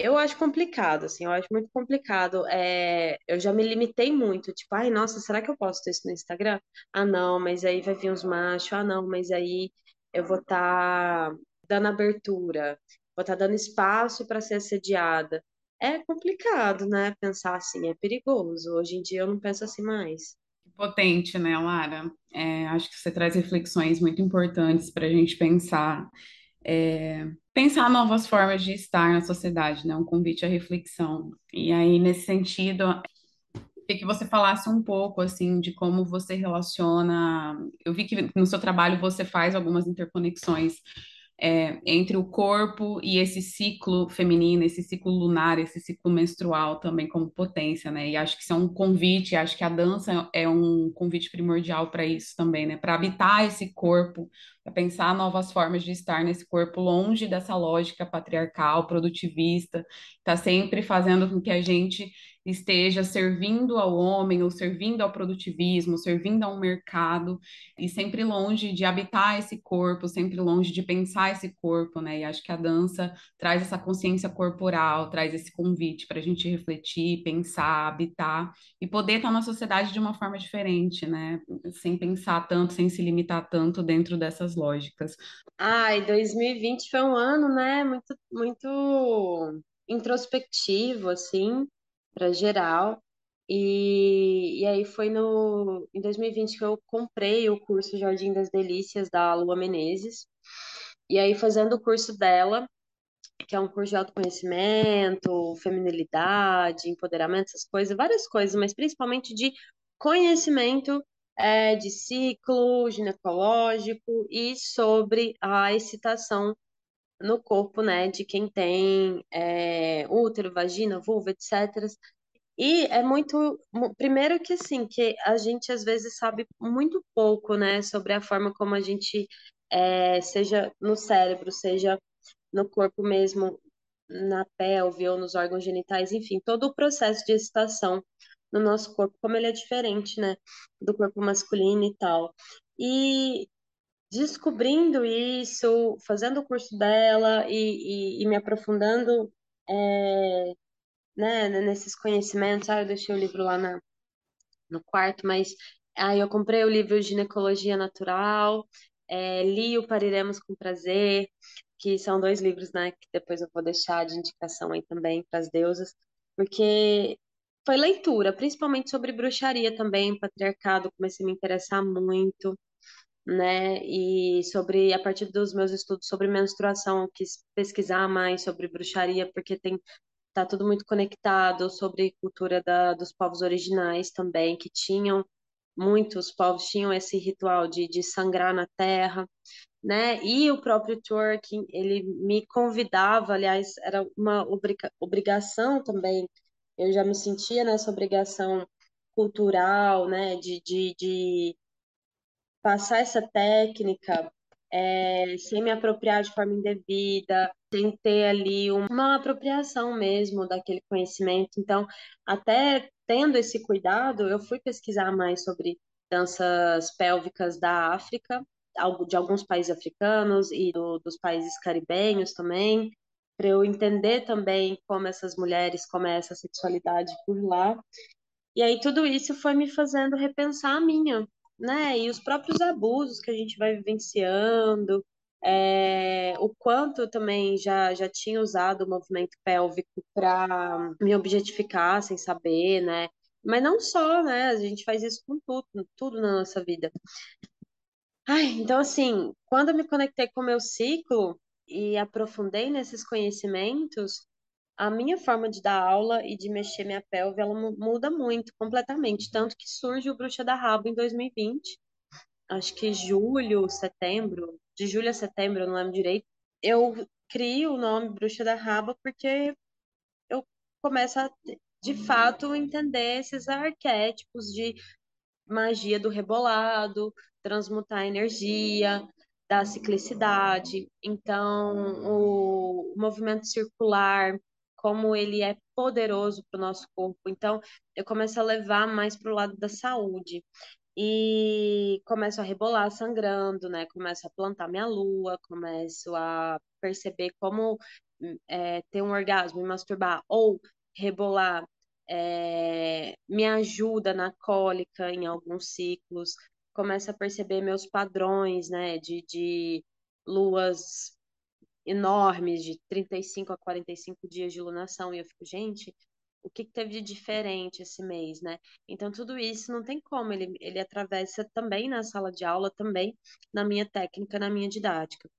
eu acho complicado, assim, eu acho muito complicado. É, eu já me limitei muito, tipo, ai, nossa, será que eu posto isso no Instagram? Ah, não, mas aí vai vir uns machos, ah, não, mas aí eu vou estar tá dando abertura, vou estar tá dando espaço para ser assediada. É complicado, né? Pensar assim, é perigoso. Hoje em dia eu não penso assim mais. potente, né, Lara? É, acho que você traz reflexões muito importantes para a gente pensar, é, pensar novas formas de estar na sociedade, né? Um convite à reflexão. E aí, nesse sentido, queria que você falasse um pouco, assim, de como você relaciona. Eu vi que no seu trabalho você faz algumas interconexões é, entre o corpo e esse ciclo feminino, esse ciclo lunar, esse ciclo menstrual também como potência, né? E acho que isso é um convite, acho que a dança é um convite primordial para isso também, né? Para habitar esse corpo, para pensar novas formas de estar nesse corpo longe dessa lógica patriarcal, produtivista, está sempre fazendo com que a gente esteja servindo ao homem ou servindo ao produtivismo, servindo a um mercado e sempre longe de habitar esse corpo, sempre longe de pensar esse corpo, né? E acho que a dança traz essa consciência corporal, traz esse convite para a gente refletir, pensar, habitar e poder estar na sociedade de uma forma diferente, né? Sem pensar tanto, sem se limitar tanto dentro dessas lógicas. Ai, 2020 foi um ano, né? Muito, muito introspectivo, assim para geral. E, e aí foi no, em 2020 que eu comprei o curso Jardim das Delícias da Lua Menezes. E aí, fazendo o curso dela, que é um curso de autoconhecimento, feminilidade, empoderamento, essas coisas, várias coisas, mas principalmente de conhecimento é, de ciclo ginecológico e sobre a excitação no corpo, né, de quem tem é, útero, vagina, vulva, etc. E é muito, primeiro que assim, que a gente às vezes sabe muito pouco, né, sobre a forma como a gente, é, seja no cérebro, seja no corpo mesmo, na pelve ou nos órgãos genitais, enfim, todo o processo de excitação no nosso corpo, como ele é diferente, né, do corpo masculino e tal. E descobrindo isso, fazendo o curso dela e, e, e me aprofundando é, né, nesses conhecimentos. Ah, eu deixei o livro lá na, no quarto, mas aí eu comprei o livro Ginecologia Natural, é, li o Pariremos com Prazer, que são dois livros, né, que depois eu vou deixar de indicação aí também para as deusas, porque foi leitura, principalmente sobre bruxaria também, patriarcado, comecei a me interessar muito né? E sobre, a partir dos meus estudos sobre menstruação, quis pesquisar mais sobre bruxaria, porque tem tá tudo muito conectado sobre cultura da, dos povos originais também, que tinham, muitos povos tinham esse ritual de, de sangrar na terra, né? E o próprio twerking, ele me convidava, aliás, era uma obriga obrigação também, eu já me sentia nessa obrigação cultural, né, de, de, de passar essa técnica é, sem me apropriar de forma indevida, sem ter ali uma apropriação mesmo daquele conhecimento. Então, até tendo esse cuidado, eu fui pesquisar mais sobre danças pélvicas da África, de alguns países africanos e do, dos países caribenhos também, para eu entender também como essas mulheres, como é essa sexualidade por lá. E aí tudo isso foi me fazendo repensar a minha, né? E os próprios abusos que a gente vai vivenciando, é, o quanto eu também já, já tinha usado o movimento pélvico para me objetificar sem saber, né? Mas não só, né? A gente faz isso com tudo, tudo na nossa vida. Ai, então, assim, quando eu me conectei com o meu ciclo e aprofundei nesses conhecimentos, a minha forma de dar aula e de mexer minha pelve, ela muda muito, completamente. Tanto que surge o Bruxa da Rabo em 2020, acho que julho, setembro, de julho a setembro, eu não lembro direito. Eu crio o nome Bruxa da Raba porque eu começo a, de fato, entender esses arquétipos de magia do rebolado, transmutar energia, da ciclicidade. Então, o, movimento circular, como ele é poderoso para o nosso corpo. Então, eu começo a levar mais para o lado da saúde. E começo a rebolar sangrando, né? Começo a plantar minha lua, começo a perceber como é, ter um orgasmo e masturbar, ou rebolar é, me ajuda na cólica em alguns ciclos. Começo a perceber meus padrões, né? De, de luas enormes de 35 a 45 dias de lunação. E eu fico, gente, o que, que, teve de diferente esse mês, né? Então, tudo isso não tem como, ele, ele atravessa também na sala de aula, também na minha técnica, na minha didática.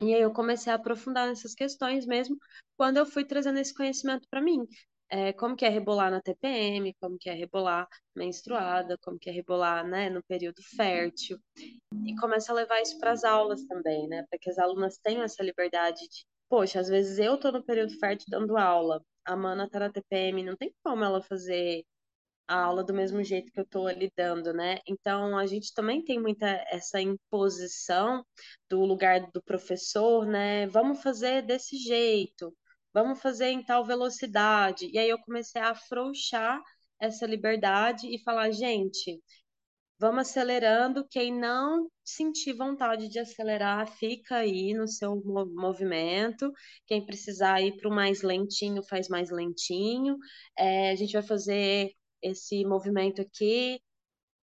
E aí eu comecei a aprofundar nessas questões mesmo quando eu fui trazendo esse conhecimento para mim. É, como que é rebolar na TPM, como que é rebolar menstruada, como que é rebolar né, no período fértil. E começa a levar isso para as aulas também, né? Para que as alunas tenham essa liberdade de, poxa, às vezes eu estou no período fértil dando aula, a Mana está na TPM, não tem como ela fazer a aula do mesmo jeito que eu estou lidando, né? Então a gente também tem muita essa imposição do lugar do professor, né? Vamos fazer desse jeito, vamos fazer em tal velocidade. E aí eu comecei a afrouxar essa liberdade e falar, gente, vamos acelerando. Quem não sentir vontade de acelerar, fica aí no seu movimento. Quem precisar ir para o mais lentinho, faz mais lentinho. É, a gente vai fazer esse movimento aqui.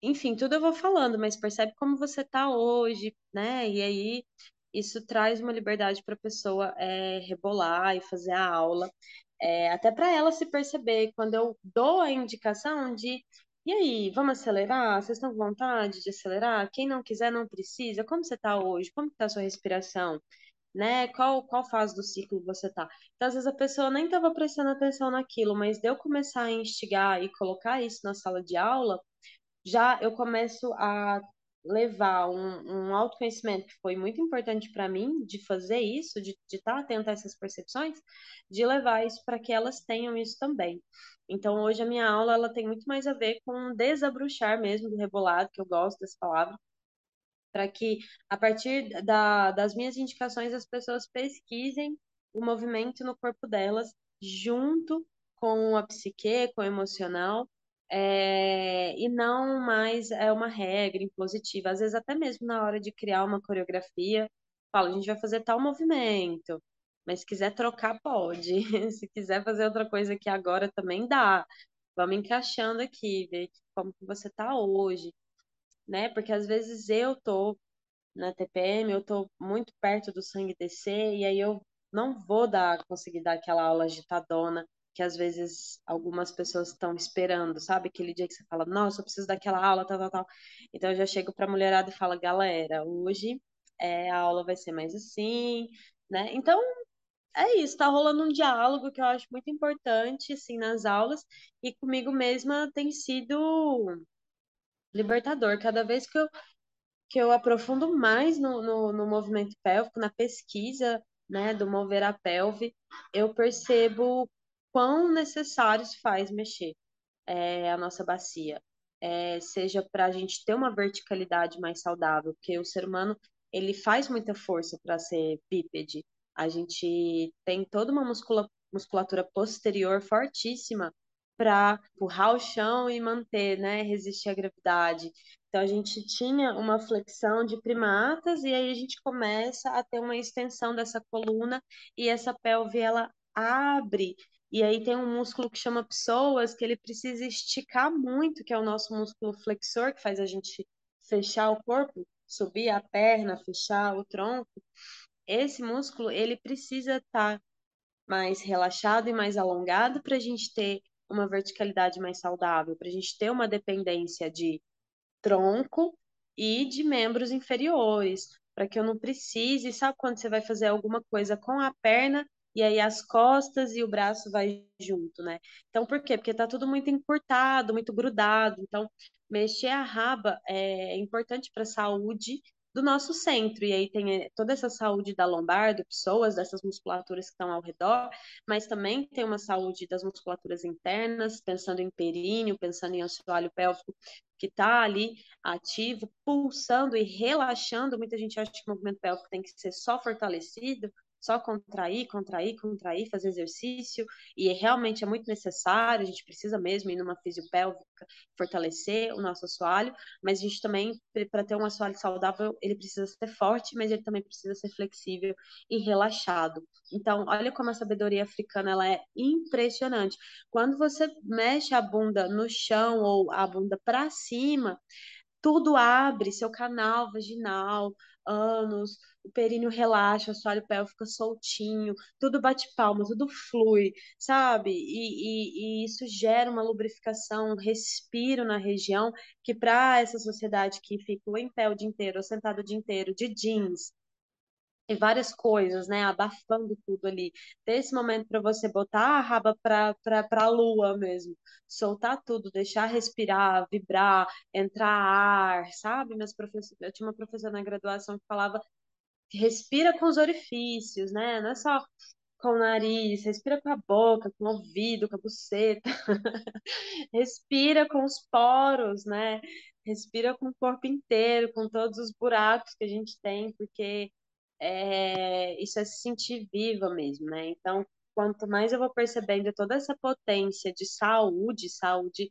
Enfim, tudo eu vou falando, mas percebe como você está hoje, né? E aí isso traz uma liberdade para a pessoa é, rebolar e fazer a aula. É, até para ela se perceber, quando eu dou a indicação de e aí, vamos acelerar? Vocês estão com vontade de acelerar? Quem não quiser, não precisa. Como você está hoje? Como está a sua respiração? Né? Qual, qual fase do ciclo você está? Então, às vezes a pessoa nem estava prestando atenção naquilo, mas de eu começar a instigar e colocar isso na sala de aula, já eu começo a levar um, um autoconhecimento que foi muito importante para mim, de fazer isso, de estar tá a essas percepções, de levar isso para que elas tenham isso também. Então, hoje a minha aula ela tem muito mais a ver com desabrochar mesmo do rebolado, que eu gosto dessa palavra, para que a partir da, das minhas indicações as pessoas pesquisem o movimento no corpo delas junto com a psique, com o emocional, é, e não mais é uma regra impositiva. Às vezes, até mesmo na hora de criar uma coreografia, fala, a gente vai fazer tal movimento, mas se quiser trocar, pode. se quiser fazer outra coisa aqui agora, também dá. Vamos encaixando aqui, ver como que você tá hoje, né? Porque às vezes eu tô na TPM, eu tô muito perto do sangue descer, e aí eu não vou dar, conseguir dar aquela aula agitadona que às vezes algumas pessoas estão esperando, sabe? Aquele dia que você fala, nossa, eu preciso daquela aula, tal, tal, tal. Então eu já chego para a mulherada e falo, galera, hoje é, a aula vai ser mais assim, né? Então é isso, tá rolando um diálogo que eu acho muito importante, assim, nas aulas, e comigo mesma tem sido libertador. Cada vez que eu, que eu aprofundo mais no, no, no movimento pélvico, na pesquisa, né, do mover a pelve, eu percebo quão necessário se faz mexer é, a nossa bacia. É, seja para a gente ter uma verticalidade mais saudável, porque o ser humano ele faz muita força para ser bípede. A gente tem toda uma muscula, musculatura posterior fortíssima para empurrar o chão e manter, né, resistir à gravidade. Então a gente tinha uma flexão de primatas e aí a gente começa a ter uma extensão dessa coluna e essa pelve ela abre e aí tem um músculo que chama psoas, que ele precisa esticar muito, que é o nosso músculo flexor, que faz a gente fechar o corpo, subir a perna, fechar o tronco. Esse músculo, ele precisa estar tá mais relaxado e mais alongado para a gente ter uma verticalidade mais saudável, para a gente ter uma dependência de tronco e de membros inferiores, para que eu não precise, sabe quando você vai fazer alguma coisa com a perna e aí as costas e o braço vai junto, né? Então, por quê? Porque tá tudo muito encurtado, muito grudado. Então, mexer a raba é importante para a saúde do nosso centro. E aí tem eh, toda essa saúde da lombar, do pessoas, dessas musculaturas que estão ao redor, mas também tem uma saúde das musculaturas internas, pensando em períneo, pensando em assoalho pélvico, que está ali ativo, pulsando e relaxando. Muita gente acha que o movimento pélvico tem que ser só fortalecido, só contrair, contrair, contrair, fazer exercício, e realmente é muito necessário, a gente precisa mesmo ir numa fisiopélvica, fortalecer o nosso assoalho, mas a gente também, para ter um assoalho saudável, ele precisa ser forte, mas ele também precisa ser flexível e relaxado. Então, olha como a sabedoria africana ela é impressionante. Quando você mexe a bunda no chão ou a bunda para cima, tudo abre, seu canal vaginal, ânus, o períneo relaxa, o assoalho pélvico fica soltinho, tudo bate palma, tudo flui, sabe? E, e, e isso gera uma lubrificação, um respiro na região, que para essa sociedade que fica em pé o dia inteiro, ou sentado o dia inteiro, de jeans, e várias coisas, né? Abafando tudo ali. Ter esse momento para você botar a raba para a lua mesmo, soltar tudo, deixar respirar, vibrar, entrar ar, sabe? Meus professores, eu tinha uma professora na graduação que falava respira com os orifícios, né? Não é só com o nariz, respira com a boca, com o ouvido, com a buceta. respira com os poros, né? Respira com o corpo inteiro, com todos os buracos que a gente tem, porque é, isso é se sentir viva mesmo, né? Então, quanto mais eu vou percebendo toda essa potência de saúde, saúde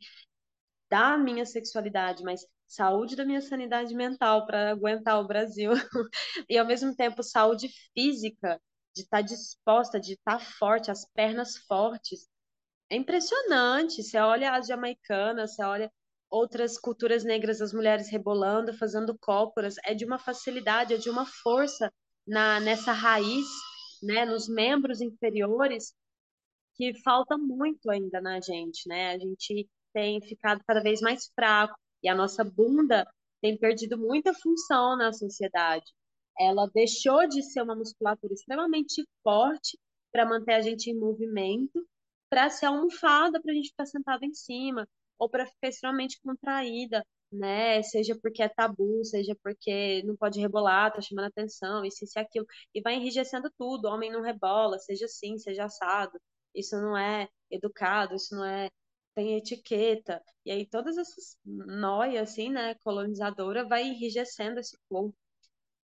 da minha sexualidade, mas saúde da minha sanidade mental para aguentar o Brasil e ao mesmo tempo saúde física de estar tá disposta, de estar tá forte, as pernas fortes. É impressionante. Você olha as jamaicanas, você olha outras culturas negras, as mulheres rebolando, fazendo cócoras, é de uma facilidade, é de uma força na nessa raiz, né, nos membros inferiores, que falta muito ainda na gente, né? A gente tem ficado cada vez mais fraco e a nossa bunda tem perdido muita função na sociedade. Ela deixou de ser uma musculatura extremamente forte para manter a gente em movimento, para ser almofada para a gente ficar sentado em cima, ou para ficar extremamente contraída, né? Seja porque é tabu, seja porque não pode rebolar, tá chamando atenção, isso, isso e aquilo. E vai enrijecendo tudo. Homem não rebola, seja assim, seja assado. Isso não é educado, isso não é. Tem etiqueta. E aí todas essas noias, assim, né, colonizadora, vai enrijecendo esse corpo.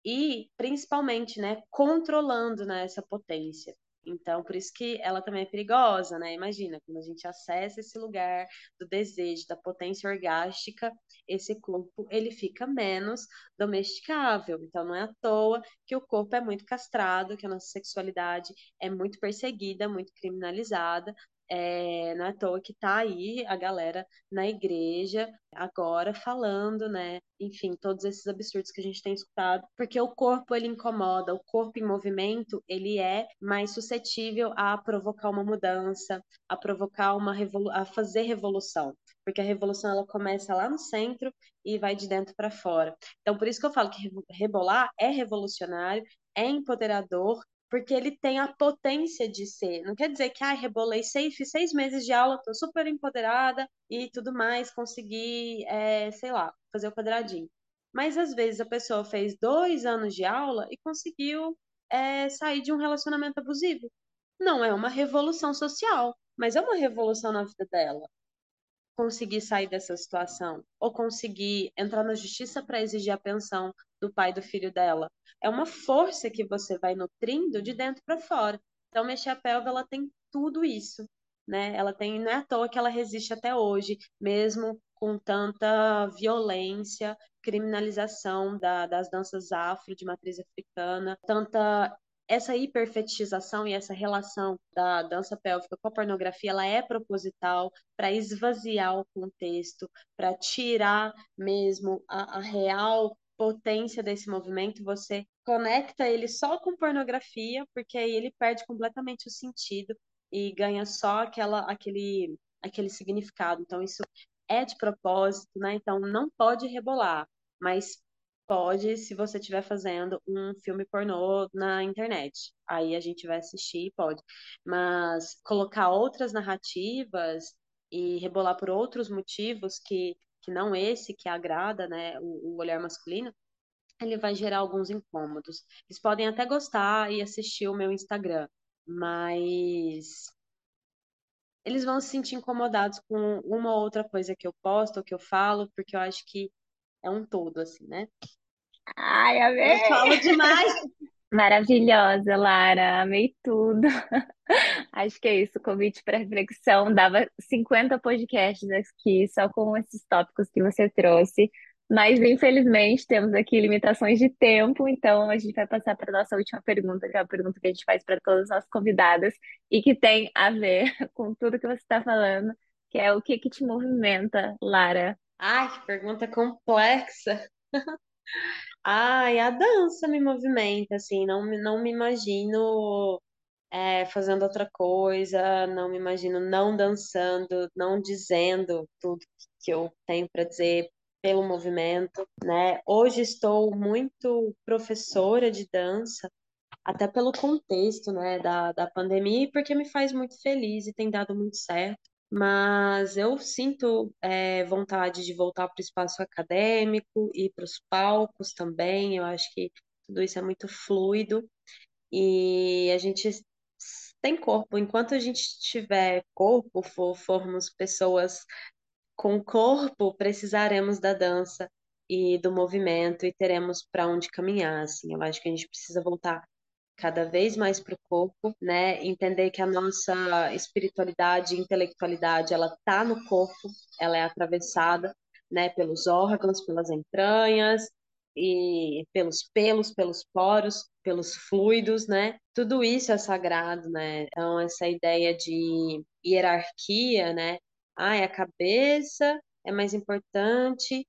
E, principalmente, né, controlando, né, essa potência. Então, por isso que ela também é perigosa, né? Imagina, quando a gente acessa esse lugar do desejo, da potência orgástica, esse corpo ele fica menos domesticável. Então, não é à toa que o corpo é muito castrado, que a nossa sexualidade é muito perseguida, muito criminalizada, é, não é à toa que tá aí a galera na igreja agora falando, né? Enfim, todos esses absurdos que a gente tem escutado, porque o corpo ele incomoda, o corpo em movimento ele é mais suscetível a provocar uma mudança, a provocar uma revolu a fazer revolução, porque a revolução ela começa lá no centro e vai de dentro para fora. Então, por isso que eu falo que rebolar é revolucionário, é empoderador porque ele tem a potência de ser. Não quer dizer que, ah, rebolei seis, fiz seis meses de aula, tô super empoderada e tudo mais, consegui, é, sei lá, fazer o quadradinho. Mas às vezes a pessoa fez dois anos de aula e conseguiu é, sair de um relacionamento abusivo. Não é uma revolução social, mas é uma revolução na vida dela conseguir sair dessa situação ou conseguir entrar na justiça para exigir a pensão do pai do filho dela. É uma força que você vai nutrindo de dentro para fora. Então, mexer a pelva, ela tem tudo isso, né? Ela tem, não é à toa que ela resiste até hoje, mesmo com tanta violência, criminalização da, das danças afro de matriz africana, tanta essa hiperfetichização e essa relação da dança pélvica com a pornografia, ela é proposital para esvaziar o contexto, para tirar mesmo a, a real potência desse movimento, você conecta ele só com pornografia, porque aí ele perde completamente o sentido e ganha só aquela, aquele, aquele significado. Então, isso é de propósito, né? Então, não pode rebolar, mas pode se você estiver fazendo um filme pornô na internet. Aí a gente vai assistir, pode. Mas colocar outras narrativas e rebolar por outros motivos que, que não esse que agrada, né, o, o olhar masculino, ele vai gerar alguns incômodos. Eles podem até gostar e assistir o meu Instagram, mas eles vão se sentir incomodados com uma ou outra coisa que eu posto ou que eu falo, porque eu acho que é um todo, assim, né? Ai, amei! Eu falo demais! Maravilhosa, Lara, amei tudo. Acho que é isso, convite para reflexão. Dava 50 podcasts aqui só com esses tópicos que você trouxe, mas infelizmente temos aqui limitações de tempo, então a gente vai passar para a nossa última pergunta, que é a pergunta que a gente faz para todas as nossas convidadas e que tem a ver com tudo que você está falando, que é o que que te movimenta, Lara, Ai, que pergunta complexa. Ai, a dança me movimenta, assim, não, me- não me imagino é, fazendo outra coisa, não me imagino não dançando, não dizendo tudo que eu tenho para dizer pelo movimento, né? Hoje estou muito professora de dança, até pelo contexto, né, da, da pandemia, porque me faz muito feliz e tem dado muito certo. Mas eu sinto é, vontade de voltar para o espaço acadêmico e para os palcos também. Eu acho que tudo isso é muito fluido e a gente tem corpo. Enquanto a gente tiver corpo, for, formos pessoas com corpo, precisaremos da dança e do movimento e teremos para onde caminhar. Assim, eu acho que a gente precisa voltar cada vez mais para o corpo, né? Entender que a nossa espiritualidade intelectualidade ela tá no corpo, ela é atravessada, né? Pelos órgãos, pelas entranhas e pelos pelos, pelos poros, pelos fluidos, né? Tudo isso é sagrado, né? Então essa ideia de hierarquia, né? Ai, a cabeça é mais importante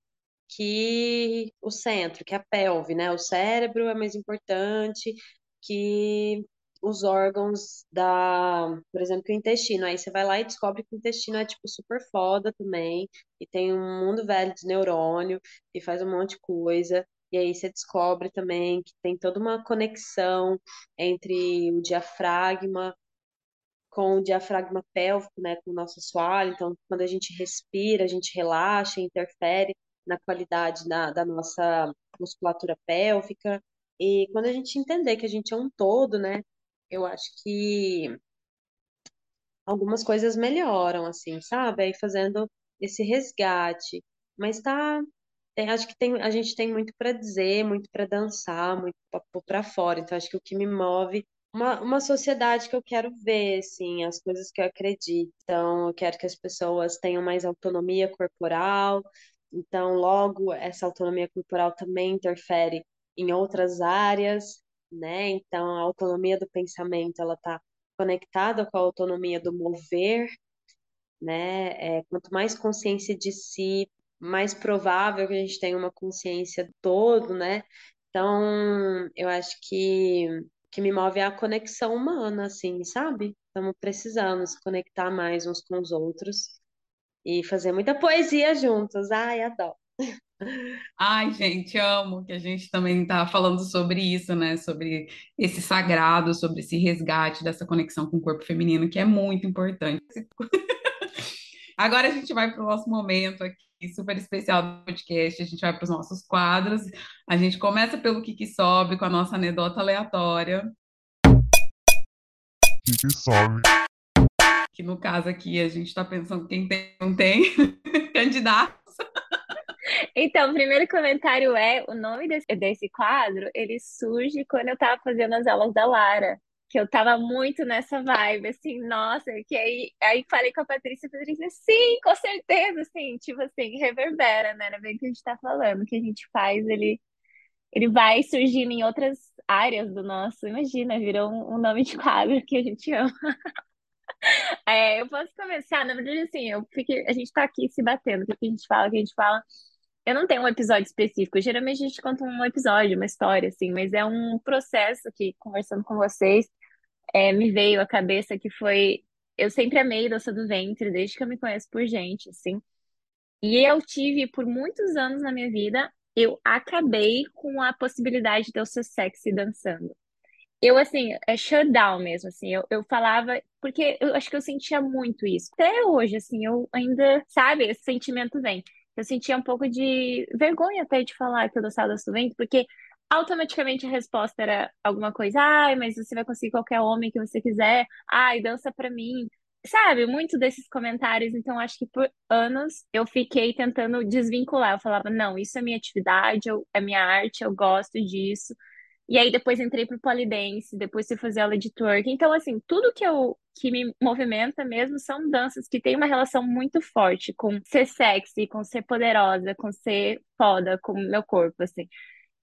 que o centro, que a pelve, né? O cérebro é mais importante que os órgãos da, por exemplo, que o intestino. Aí você vai lá e descobre que o intestino é tipo super foda também, e tem um mundo velho de neurônio, e faz um monte de coisa. E aí você descobre também que tem toda uma conexão entre o diafragma com o diafragma pélvico, né, com o nosso assoalho. Então, quando a gente respira, a gente relaxa, interfere na qualidade da, da nossa musculatura pélvica. E quando a gente entender que a gente é um todo, né, eu acho que algumas coisas melhoram, assim, sabe? Aí fazendo esse resgate. Mas tá, tem- acho que tem, a gente tem muito para dizer, muito para dançar, muito para pôr para fora. Então, acho que o que me move uma, uma sociedade que eu quero ver, assim, as coisas que eu acredito. Então, eu quero que as pessoas tenham mais autonomia corporal. Então, logo, essa autonomia corporal também interfere em outras áreas, né? Então, a autonomia do pensamento, ela está conectada com a autonomia do mover, né? É, quanto mais consciência de si, mais provável que a gente tenha uma consciência do todo, né? Então, eu acho que que me move é a conexão humana, assim, sabe? Estamos precisando se conectar mais uns com os outros e fazer muita poesia juntos. Ai, adoro. Ai, gente, amo que a gente também está falando sobre isso, né? Sobre esse sagrado, sobre esse resgate dessa conexão com o corpo feminino, que é muito importante. Agora a gente vai para o nosso momento aqui, super especial do podcast. A gente vai para os nossos quadros. A gente começa pelo que que sobe, com a nossa anedota aleatória, que sobe. que no caso aqui a gente está pensando quem tem, não tem, candidatos. Então, o primeiro comentário é, o nome desse, desse quadro, ele surge quando eu tava fazendo as aulas da Lara, que eu tava muito nessa vibe, assim, nossa, que aí, aí falei com a Patrícia, a Patrícia, sim, com certeza, assim, tipo assim, reverbera, né, é bem o que a gente tá falando, o que a gente faz, ele, ele vai surgindo em outras áreas do nosso, imagina, virou um, um nome de quadro que a gente ama. É, eu posso começar, na verdade, assim, eu fico, a gente tá aqui se batendo, o que a gente fala, o que a gente fala, eu não tenho um episódio específico. Geralmente a gente conta um episódio, uma história, assim, mas é um processo que, conversando com vocês, é, me veio à cabeça que foi. Eu sempre amei doce do ventre, desde que eu me conheço por gente, assim. E eu tive por muitos anos na minha vida, eu acabei com a possibilidade de eu ser sexy dançando. Eu, assim, é shutdown mesmo, assim, eu, eu falava, porque eu acho que eu sentia muito isso. Até hoje, assim, eu ainda, sabe, esse sentimento vem. Eu sentia um pouco de vergonha até de falar que eu gostava do vento, porque automaticamente a resposta era alguma coisa, ai, mas você vai conseguir qualquer homem que você quiser, ai, dança pra mim. Sabe, muito desses comentários, então acho que por anos eu fiquei tentando desvincular. Eu falava, não, isso é minha atividade, eu- é minha arte, eu gosto disso. E aí depois entrei pro polidense, depois fui fazer aula de twerk. Então, assim, tudo que eu que me movimenta mesmo são danças que têm uma relação muito forte com ser sexy, com ser poderosa, com ser foda, com meu corpo, assim.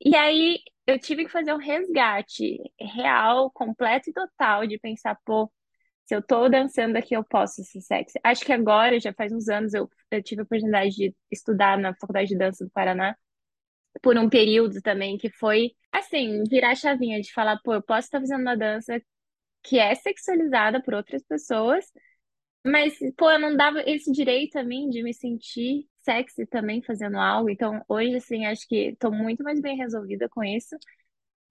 E aí eu tive que fazer um resgate real, completo e total de pensar, pô, se eu tô dançando aqui, eu posso ser sexy. Acho que agora, já faz uns anos, eu, eu tive a oportunidade de estudar na Faculdade de Dança do Paraná por um período também, que foi, assim, virar a chavinha de falar, pô, eu posso estar fazendo uma dança que é sexualizada por outras pessoas, mas, pô, eu não dava esse direito a mim de me sentir sexy também fazendo algo. Então, hoje, assim, acho que tô muito mais bem resolvida com isso.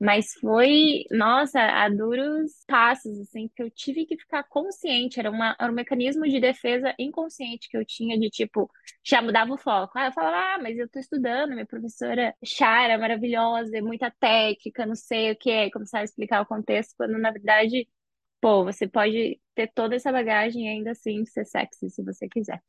Mas foi, nossa, a duros passos, assim, que eu tive que ficar consciente. Era, uma, era um mecanismo de defesa inconsciente que eu tinha, de tipo, já mudava o foco. Ah, eu falava, ah, mas eu tô estudando, minha professora Chara, maravilhosa, muita técnica, não sei o que, é, começar a explicar o contexto, quando na verdade, pô, você pode ter toda essa bagagem e ainda assim ser sexy se você quiser.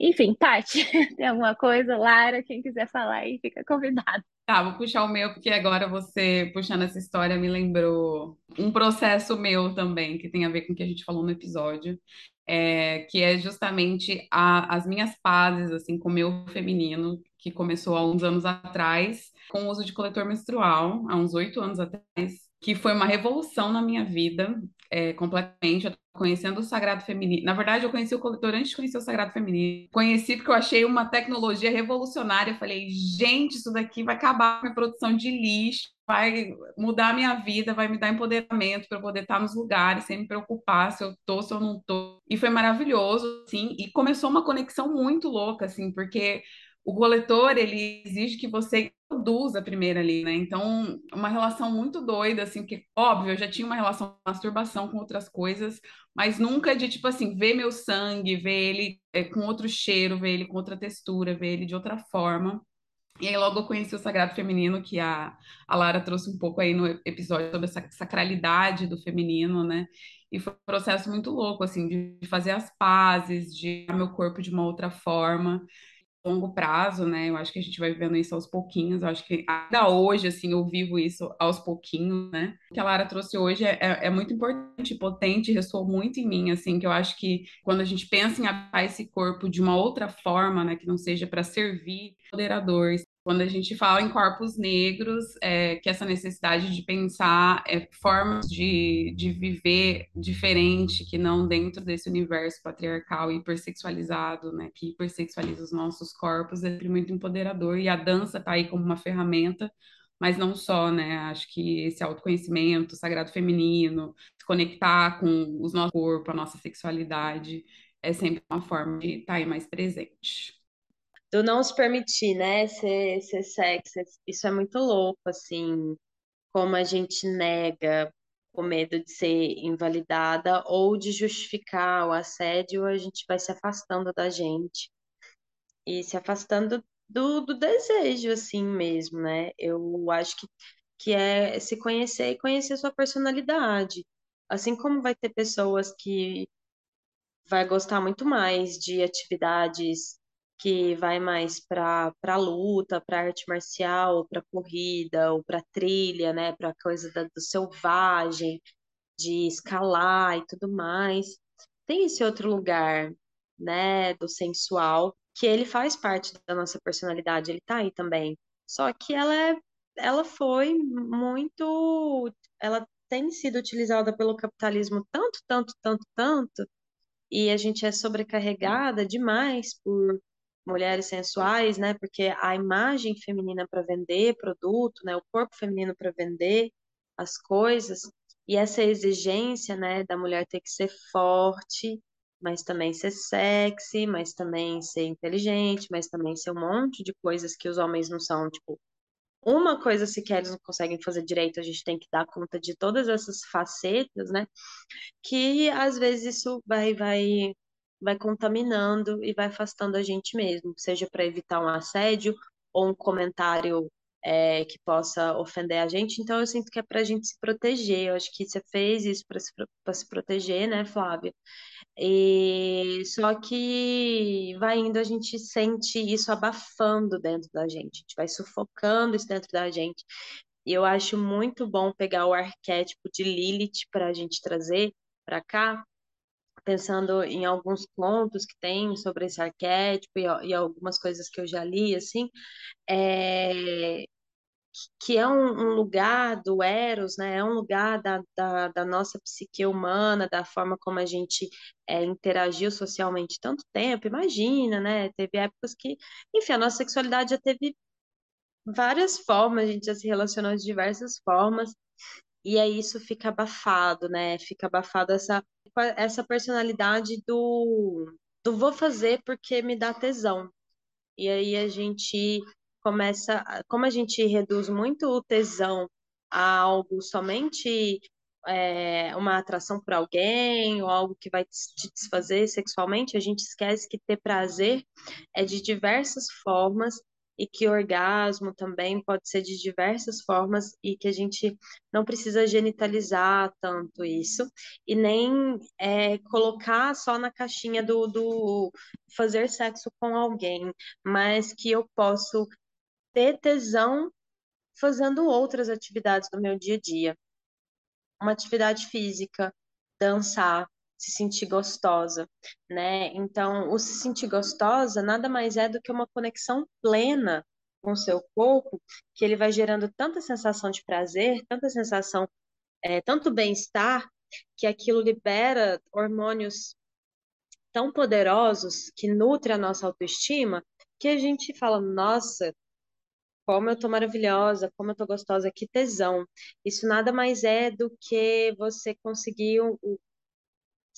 Enfim, Tati, tem alguma coisa? Lara, quem quiser falar aí, fica convidado. Tá, vou puxar o meu, porque agora você, puxando essa história, me lembrou um processo meu também, que tem a ver com o que a gente falou no episódio, é, que é justamente a, as minhas pazes, assim, com o meu feminino, que começou há uns anos atrás, com o uso de coletor menstrual, há uns oito anos atrás, que foi uma revolução na minha vida, é, completamente. Eu conhecendo o Sagrado Feminino. Na verdade, eu conheci o coletor antes de conhecer o Sagrado Feminino. Conheci porque eu achei uma tecnologia revolucionária. Eu falei, gente, isso daqui vai acabar com a minha produção de lixo, vai mudar a minha vida, vai me dar empoderamento para eu poder estar nos lugares sem me preocupar se eu tô, se eu não tô. E foi maravilhoso, assim, e começou uma conexão muito louca, assim, porque o coletor, ele exige que você produza primeiro ali, né? Então, uma relação muito doida, assim, que, óbvio, eu já tinha uma relação de masturbação com outras coisas, mas nunca de, tipo assim, ver meu sangue, ver ele é, com outro cheiro, ver ele com outra textura, ver ele de outra forma. E aí logo eu conheci o Sagrado Feminino, que a, a Lara trouxe um pouco aí no episódio sobre essa sacralidade do feminino, né? E foi um processo muito louco, assim, de fazer as pazes, de meu corpo de uma outra forma longo prazo, né? Eu acho que a gente vai vivendo isso aos pouquinhos. Eu acho que ainda hoje, assim, eu vivo isso aos pouquinhos, né? O que a Lara trouxe hoje é, é, é muito importante, potente, ressoou muito em mim, assim, que eu acho que quando a gente pensa em habitar esse corpo de uma outra forma, né, que não seja para servir, moderador, quando a gente fala em corpos negros, é, que essa necessidade de pensar é, formas de, de viver diferente, que não dentro desse universo patriarcal hipersexualizado, né, que hipersexualiza os nossos corpos, é muito empoderador. E a dança está aí como uma ferramenta, mas não só, né? Acho que esse autoconhecimento, sagrado feminino, se conectar com o nosso corpo, a nossa sexualidade, é sempre uma forma de estar tá aí mais presente do não se permitir, né, ser, ser sexy. Isso é muito louco, assim, como a gente nega o medo de ser invalidada ou de justificar o assédio, a gente vai se afastando da gente e se afastando do, do desejo, assim mesmo, né? Eu acho que, que é se conhecer e conhecer sua personalidade. Assim como vai ter pessoas que vai gostar muito mais de atividades que vai mais para para luta, para arte marcial, para corrida, ou para trilha, né, para coisa da, do selvagem, de escalar e tudo mais. Tem esse outro lugar, né, do sensual, que ele faz parte da nossa personalidade, ele tá aí também. Só que ela é ela foi muito ela tem sido utilizada pelo capitalismo tanto, tanto, tanto, tanto, e a gente é sobrecarregada demais por mulheres sensuais, né? Porque a imagem feminina para vender produto, né? O corpo feminino para vender as coisas e essa exigência, né, da mulher ter que ser forte, mas também ser sexy, mas também ser inteligente, mas também ser um monte de coisas que os homens não são, tipo, uma coisa sequer eles não conseguem fazer direito, a gente tem que dar conta de todas essas facetas, né? Que às vezes isso vai vai vai contaminando e vai afastando a gente mesmo, seja para evitar um assédio ou um comentário é, que possa ofender a gente. Então, eu sinto que é para a gente se proteger. Eu acho que você fez isso para se, se proteger, né, Flávia? E só que vai indo, a gente sente isso abafando dentro da gente, a gente vai sufocando isso dentro da gente. E eu acho muito bom pegar o arquétipo de Lilith para a gente trazer para cá, pensando em alguns contos que tem sobre esse arquétipo e, e algumas coisas que eu já li, assim, é, que é um, um, lugar do Eros, né? É um lugar da, da, da, nossa psique humana, da forma como a gente é, interagiu socialmente tanto tempo. Imagina, né? Teve épocas que, enfim, a nossa sexualidade já teve várias formas, a gente já se relacionou de diversas formas, e aí isso fica abafado, né? Fica abafado essa, essa personalidade do, do vou fazer porque me dá tesão. E aí a gente começa, como a gente reduz muito o tesão a algo somente é, uma atração por alguém ou algo que vai te desfazer sexualmente, a gente esquece que ter prazer é de diversas formas e que orgasmo também pode ser de diversas formas e que a gente não precisa genitalizar tanto isso e nem é, colocar só na caixinha do, do fazer sexo com alguém, mas que eu posso ter tesão fazendo outras atividades do meu dia a dia. Uma atividade física, dançar, se sentir gostosa, né? Então, o se sentir gostosa nada mais é do que uma conexão plena com o seu corpo, que ele vai gerando tanta sensação de prazer, tanta sensação, é, tanto bem-estar, que aquilo libera hormônios tão poderosos que nutrem a nossa autoestima, que a gente fala, nossa, como eu tô maravilhosa, como eu tô gostosa, que tesão. Isso nada mais é do que você conseguir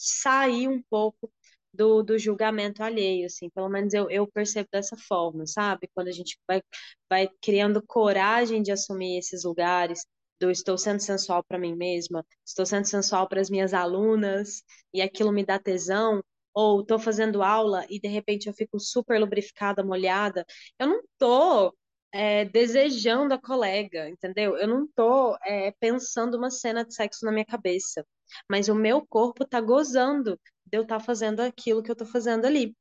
sair um pouco do, do julgamento alheio, assim, pelo menos eu, eu percebo dessa forma, sabe? Quando a gente vai, vai criando coragem de assumir esses lugares, do estou sendo sensual para mim mesma, estou sendo sensual para as minhas alunas, e aquilo me dá tesão, ou estou fazendo aula e de repente eu fico super lubrificada, molhada, eu não estou é, desejando a colega, entendeu? Eu não tô é, pensando uma cena de sexo na minha cabeça, mas o meu corpo tá gozando de eu estar tá fazendo aquilo que eu tô fazendo ali,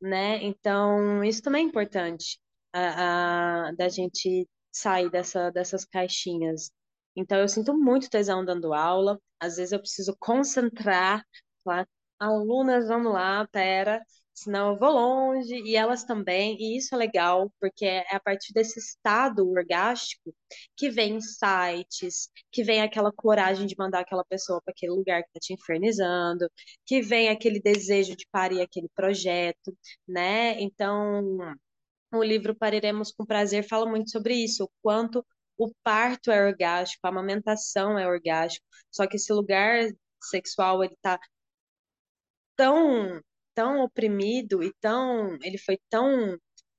né? Então, isso também é importante, a, a, da gente sair dessa, dessas caixinhas. Então, eu sinto muito tesão dando aula, às vezes eu preciso concentrar, falar, alunas, vamos lá, pera, senão eu vou longe, e elas também, e isso é legal, porque é a partir desse estado orgástico que vem sites, que vem aquela coragem de mandar aquela pessoa para aquele lugar que está te infernizando, que vem aquele desejo de parir aquele projeto, né? Então, o livro Pariremos com Prazer fala muito sobre isso, o quanto o parto é orgástico, a amamentação é orgástico, só que esse lugar sexual ele tá tão tão oprimido e tão ele foi tão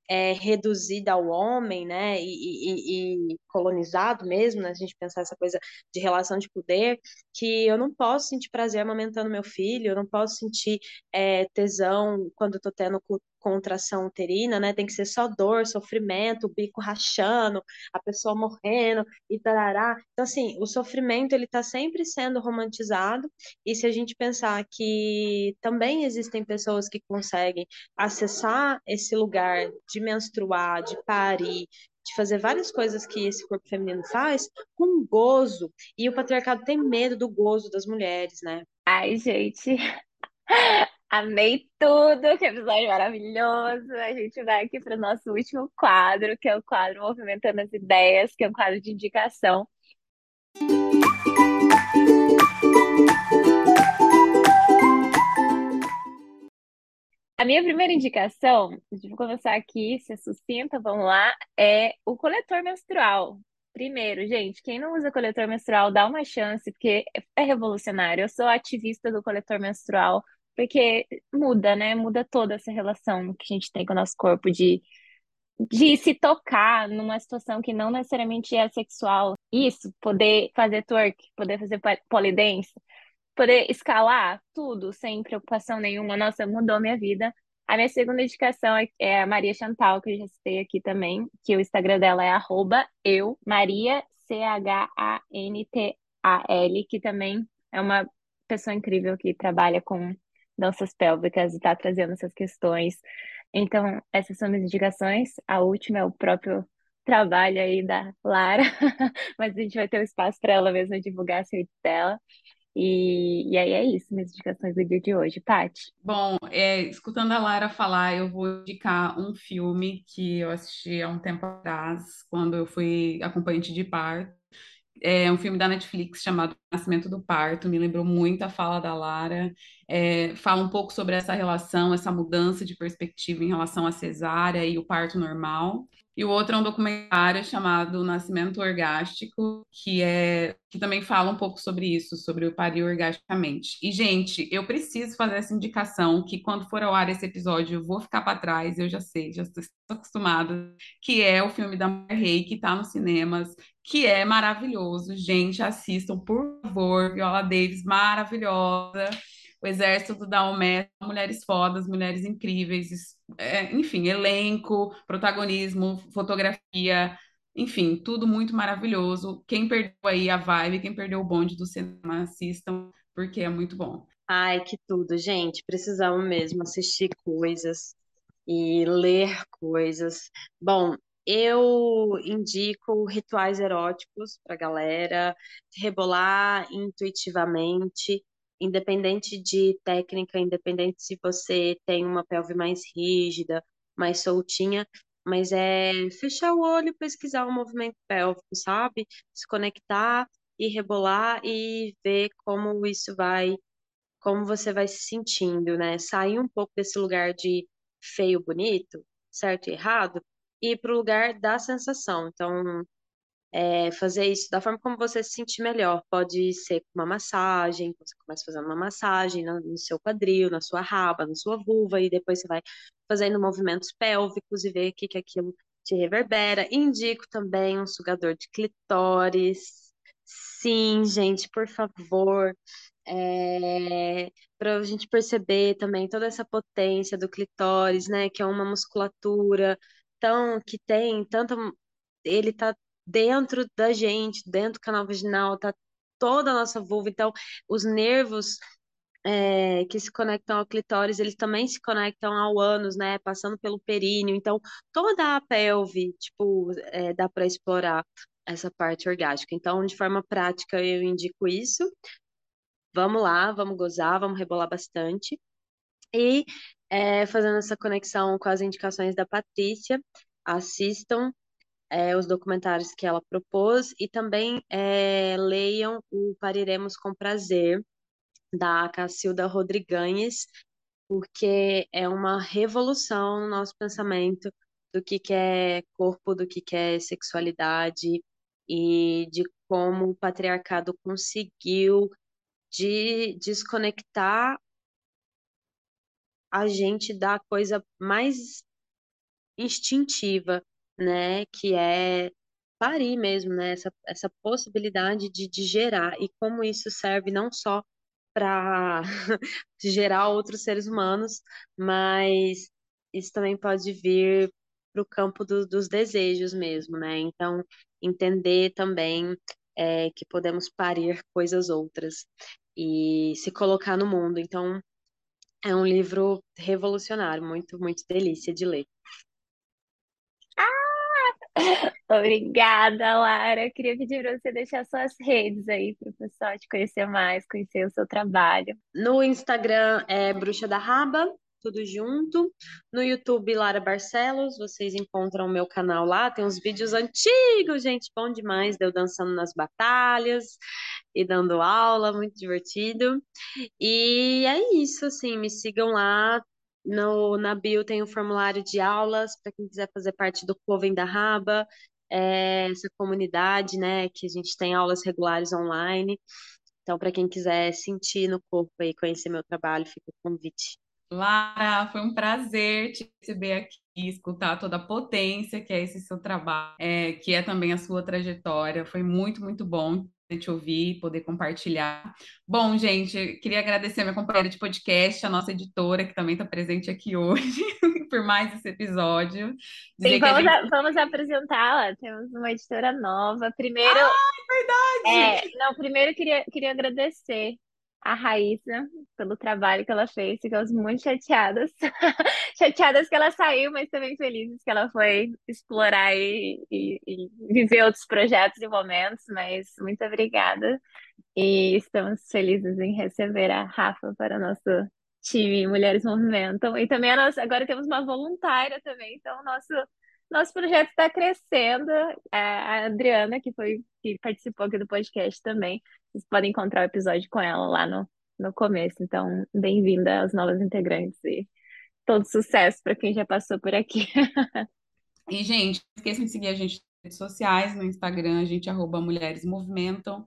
é, reduzido ao homem, né, e, e, e, colonizado mesmo, né, a gente pensar essa coisa de relação de poder, que eu não posso sentir prazer amamentando meu filho, eu não posso sentir é, tesão quando eu tô tendo contração uterina, né? Tem que ser só dor, sofrimento, o bico rachando, a pessoa morrendo e tarará. Então, assim, o sofrimento ele está sempre sendo romantizado. E se a gente pensar que também existem pessoas que conseguem acessar esse lugar de menstruar, de parir, de fazer várias coisas que esse corpo feminino faz com gozo. E o patriarcado tem medo do gozo das mulheres, né? Ai, gente, Amei tudo, que episódio maravilhoso. A gente vai aqui para o nosso último quadro, que é o quadro Movimentando as Ideias, que é um quadro de indicação. A minha primeira indicação, vou começar aqui, se é sucinta, vamos lá, é o coletor menstrual. Primeiro, gente, quem não usa coletor menstrual, dá uma chance, porque é revolucionário. Eu sou ativista do coletor menstrual porque muda, né? Muda toda essa relação que a gente tem com o nosso corpo de, de se tocar numa situação que não necessariamente é sexual. Isso, poder fazer twerk, poder fazer polidense, poder escalar tudo sem preocupação nenhuma. Nossa, mudou minha vida. A minha segunda indicação é, é a Maria Chantal, que eu já citei aqui também, que o Instagram dela é arroba eu, Maria, C-H-A-N-T-A-L, que também é uma pessoa incrível que trabalha com danças pélvicas e está trazendo essas questões. Então, essas são minhas indicações. A última é o próprio trabalho aí da Lara, mas a gente vai ter um espaço para ela mesma divulgar a rede dela. E, e aí é isso, minhas indicações do dia de hoje. Paty? Bom, é, escutando a Lara falar, eu vou indicar um filme que eu assisti há um tempo atrás, quando eu fui acompanhante de parto. É um filme da Netflix chamado Nascimento do Parto, me lembrou muito a fala da Lara. É, fala um pouco sobre essa relação, essa mudança de perspectiva em relação à cesárea e o parto normal. E o outro é um documentário chamado Nascimento Orgástico, que é que também fala um pouco sobre isso, sobre o parir orgasticamente. E, gente, eu preciso fazer essa indicação que quando for ao ar esse episódio, eu vou ficar para trás, eu já sei, já estou acostumada, que é o filme da Mulher Rei, que está nos cinemas, que é maravilhoso. Gente, assistam, por favor. Viola Davis, maravilhosa o Exército do Daomé, mulheres fodas, mulheres incríveis, é, enfim, elenco, protagonismo, fotografia, enfim, tudo muito maravilhoso. Quem perdeu aí a vibe, quem perdeu o bonde do cinema, assistam, porque é muito bom. Ai, que tudo, gente. Precisamos mesmo assistir coisas e ler coisas. Bom, eu indico rituais eróticos para galera, rebolar intuitivamente, independente de técnica, independente se você tem uma pelve mais rígida, mais soltinha, mas é fechar o olho, pesquisar o movimento pélvico, sabe? Se conectar e rebolar e ver como isso vai, como você vai se sentindo, né? Sair um pouco desse lugar de feio, bonito, certo e errado, e ir para o lugar da sensação. Então, é, fazer isso da forma como você se sentir melhor. Pode ser uma massagem, você começa fazendo uma massagem no, no seu quadril, na sua raba, na sua vulva, e depois você vai fazendo movimentos pélvicos e ver o que, que aquilo te reverbera. Indico também um sugador de clitóris. Sim, gente, por favor. É, para a gente perceber também toda essa potência do clitóris, né? Que é uma musculatura tão que tem tanta ele tá dentro da gente, dentro do canal vaginal, tá toda a nossa vulva. Então, os nervos é, que se conectam ao clitóris, eles também se conectam ao ânus, né? Passando pelo períneo. Então, toda a pelve, tipo, é, dá para explorar essa parte orgástica. Então, de forma prática, eu indico isso. Vamos lá, vamos gozar, vamos rebolar bastante. E é, fazendo essa conexão com as indicações da Patrícia, assistam é, os documentários que ela propôs e também é, leiam o Pariremos com Prazer, da Cacilda Rodrigues, porque é uma revolução no nosso pensamento do que, que é corpo, do que, que é sexualidade e de como o patriarcado conseguiu de desconectar a gente da coisa mais instintiva né, que é parir mesmo, né, essa, essa possibilidade de, de gerar e como isso serve não só para gerar outros seres humanos, mas isso também pode vir para o campo do, dos desejos mesmo, né? Então, entender também é, que podemos parir coisas outras e se colocar no mundo. Então, é um livro revolucionário, muito, muito delícia de ler. Obrigada, Lara. Queria pedir para você deixar suas redes aí para o pessoal te conhecer mais, conhecer o seu trabalho. No Instagram é Bruxa da Raba, tudo junto. No YouTube, Lara Barcelos, vocês encontram o meu canal lá. Tem uns vídeos antigos, gente, bom demais. Deu dançando nas batalhas e dando aula, muito divertido. E é isso, assim, me sigam lá. No, na bio tem o formulário de aulas para quem quiser fazer parte do Cloven da Raba, é, essa comunidade, né, que a gente tem aulas regulares online. Então, para quem quiser sentir no corpo e conhecer meu trabalho, fica o convite. Lara, foi um prazer te receber aqui, escutar toda a potência que é esse seu trabalho, é, que é também a sua trajetória. Foi muito, muito bom te ouvir, poder compartilhar. Bom, gente, queria agradecer a minha companheira de podcast, a nossa editora, que também está presente aqui hoje, por mais esse episódio. Sim, vamos, gente... vamos apresentá-la. Temos uma editora nova. Primeiro. Ah, é verdade! É, não, primeiro queria, queria agradecer a Raíssa pelo trabalho que ela fez. Ficamos muito chateadas. chateadas que ela saiu, mas também felizes que ela foi explorar e, e, e viver outros projetos e momentos. Mas muito obrigada. E estamos felizes em receber a Rafa para o nosso time Mulheres Movimentam. E também a nossa, agora temos uma voluntária também, então nosso nosso projeto está crescendo. A Adriana, que foi que participou aqui do podcast também, vocês podem encontrar o episódio com ela lá no, no começo. Então, bem-vinda às novas integrantes e todo sucesso para quem já passou por aqui. e, gente, esqueçam de seguir a gente nas redes sociais, no Instagram, a gente arroba Mulheres Movimentam.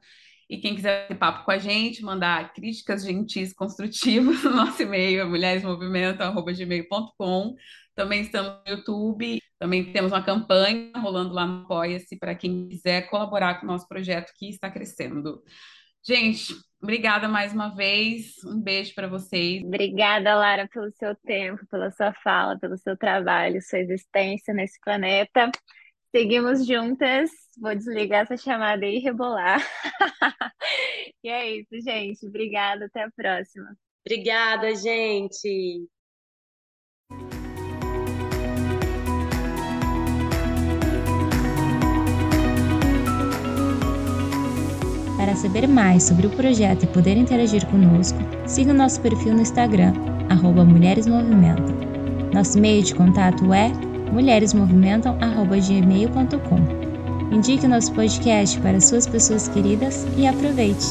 E quem quiser ter papo com a gente, mandar críticas gentis construtivas no nosso e-mail, é mulheresmovimentam.gmail.com. Também estamos no YouTube, também temos uma campanha rolando lá no Apoia-se para quem quiser colaborar com o nosso projeto que está crescendo. Gente, obrigada mais uma vez. Um beijo para vocês. Obrigada, Lara, pelo seu tempo, pela sua fala, pelo seu trabalho, sua existência nesse planeta. Seguimos juntas. Vou desligar essa chamada e rebolar. e é isso, gente. Obrigada. Até a próxima. Obrigada, gente. Para saber mais sobre o projeto e poder interagir conosco, siga o nosso perfil no Instagram, arroba Mulheres Movimentam. Nosso e-mail de contato é mulheresmovimentam.gmail.com. Indique o nosso podcast para suas pessoas queridas e aproveite!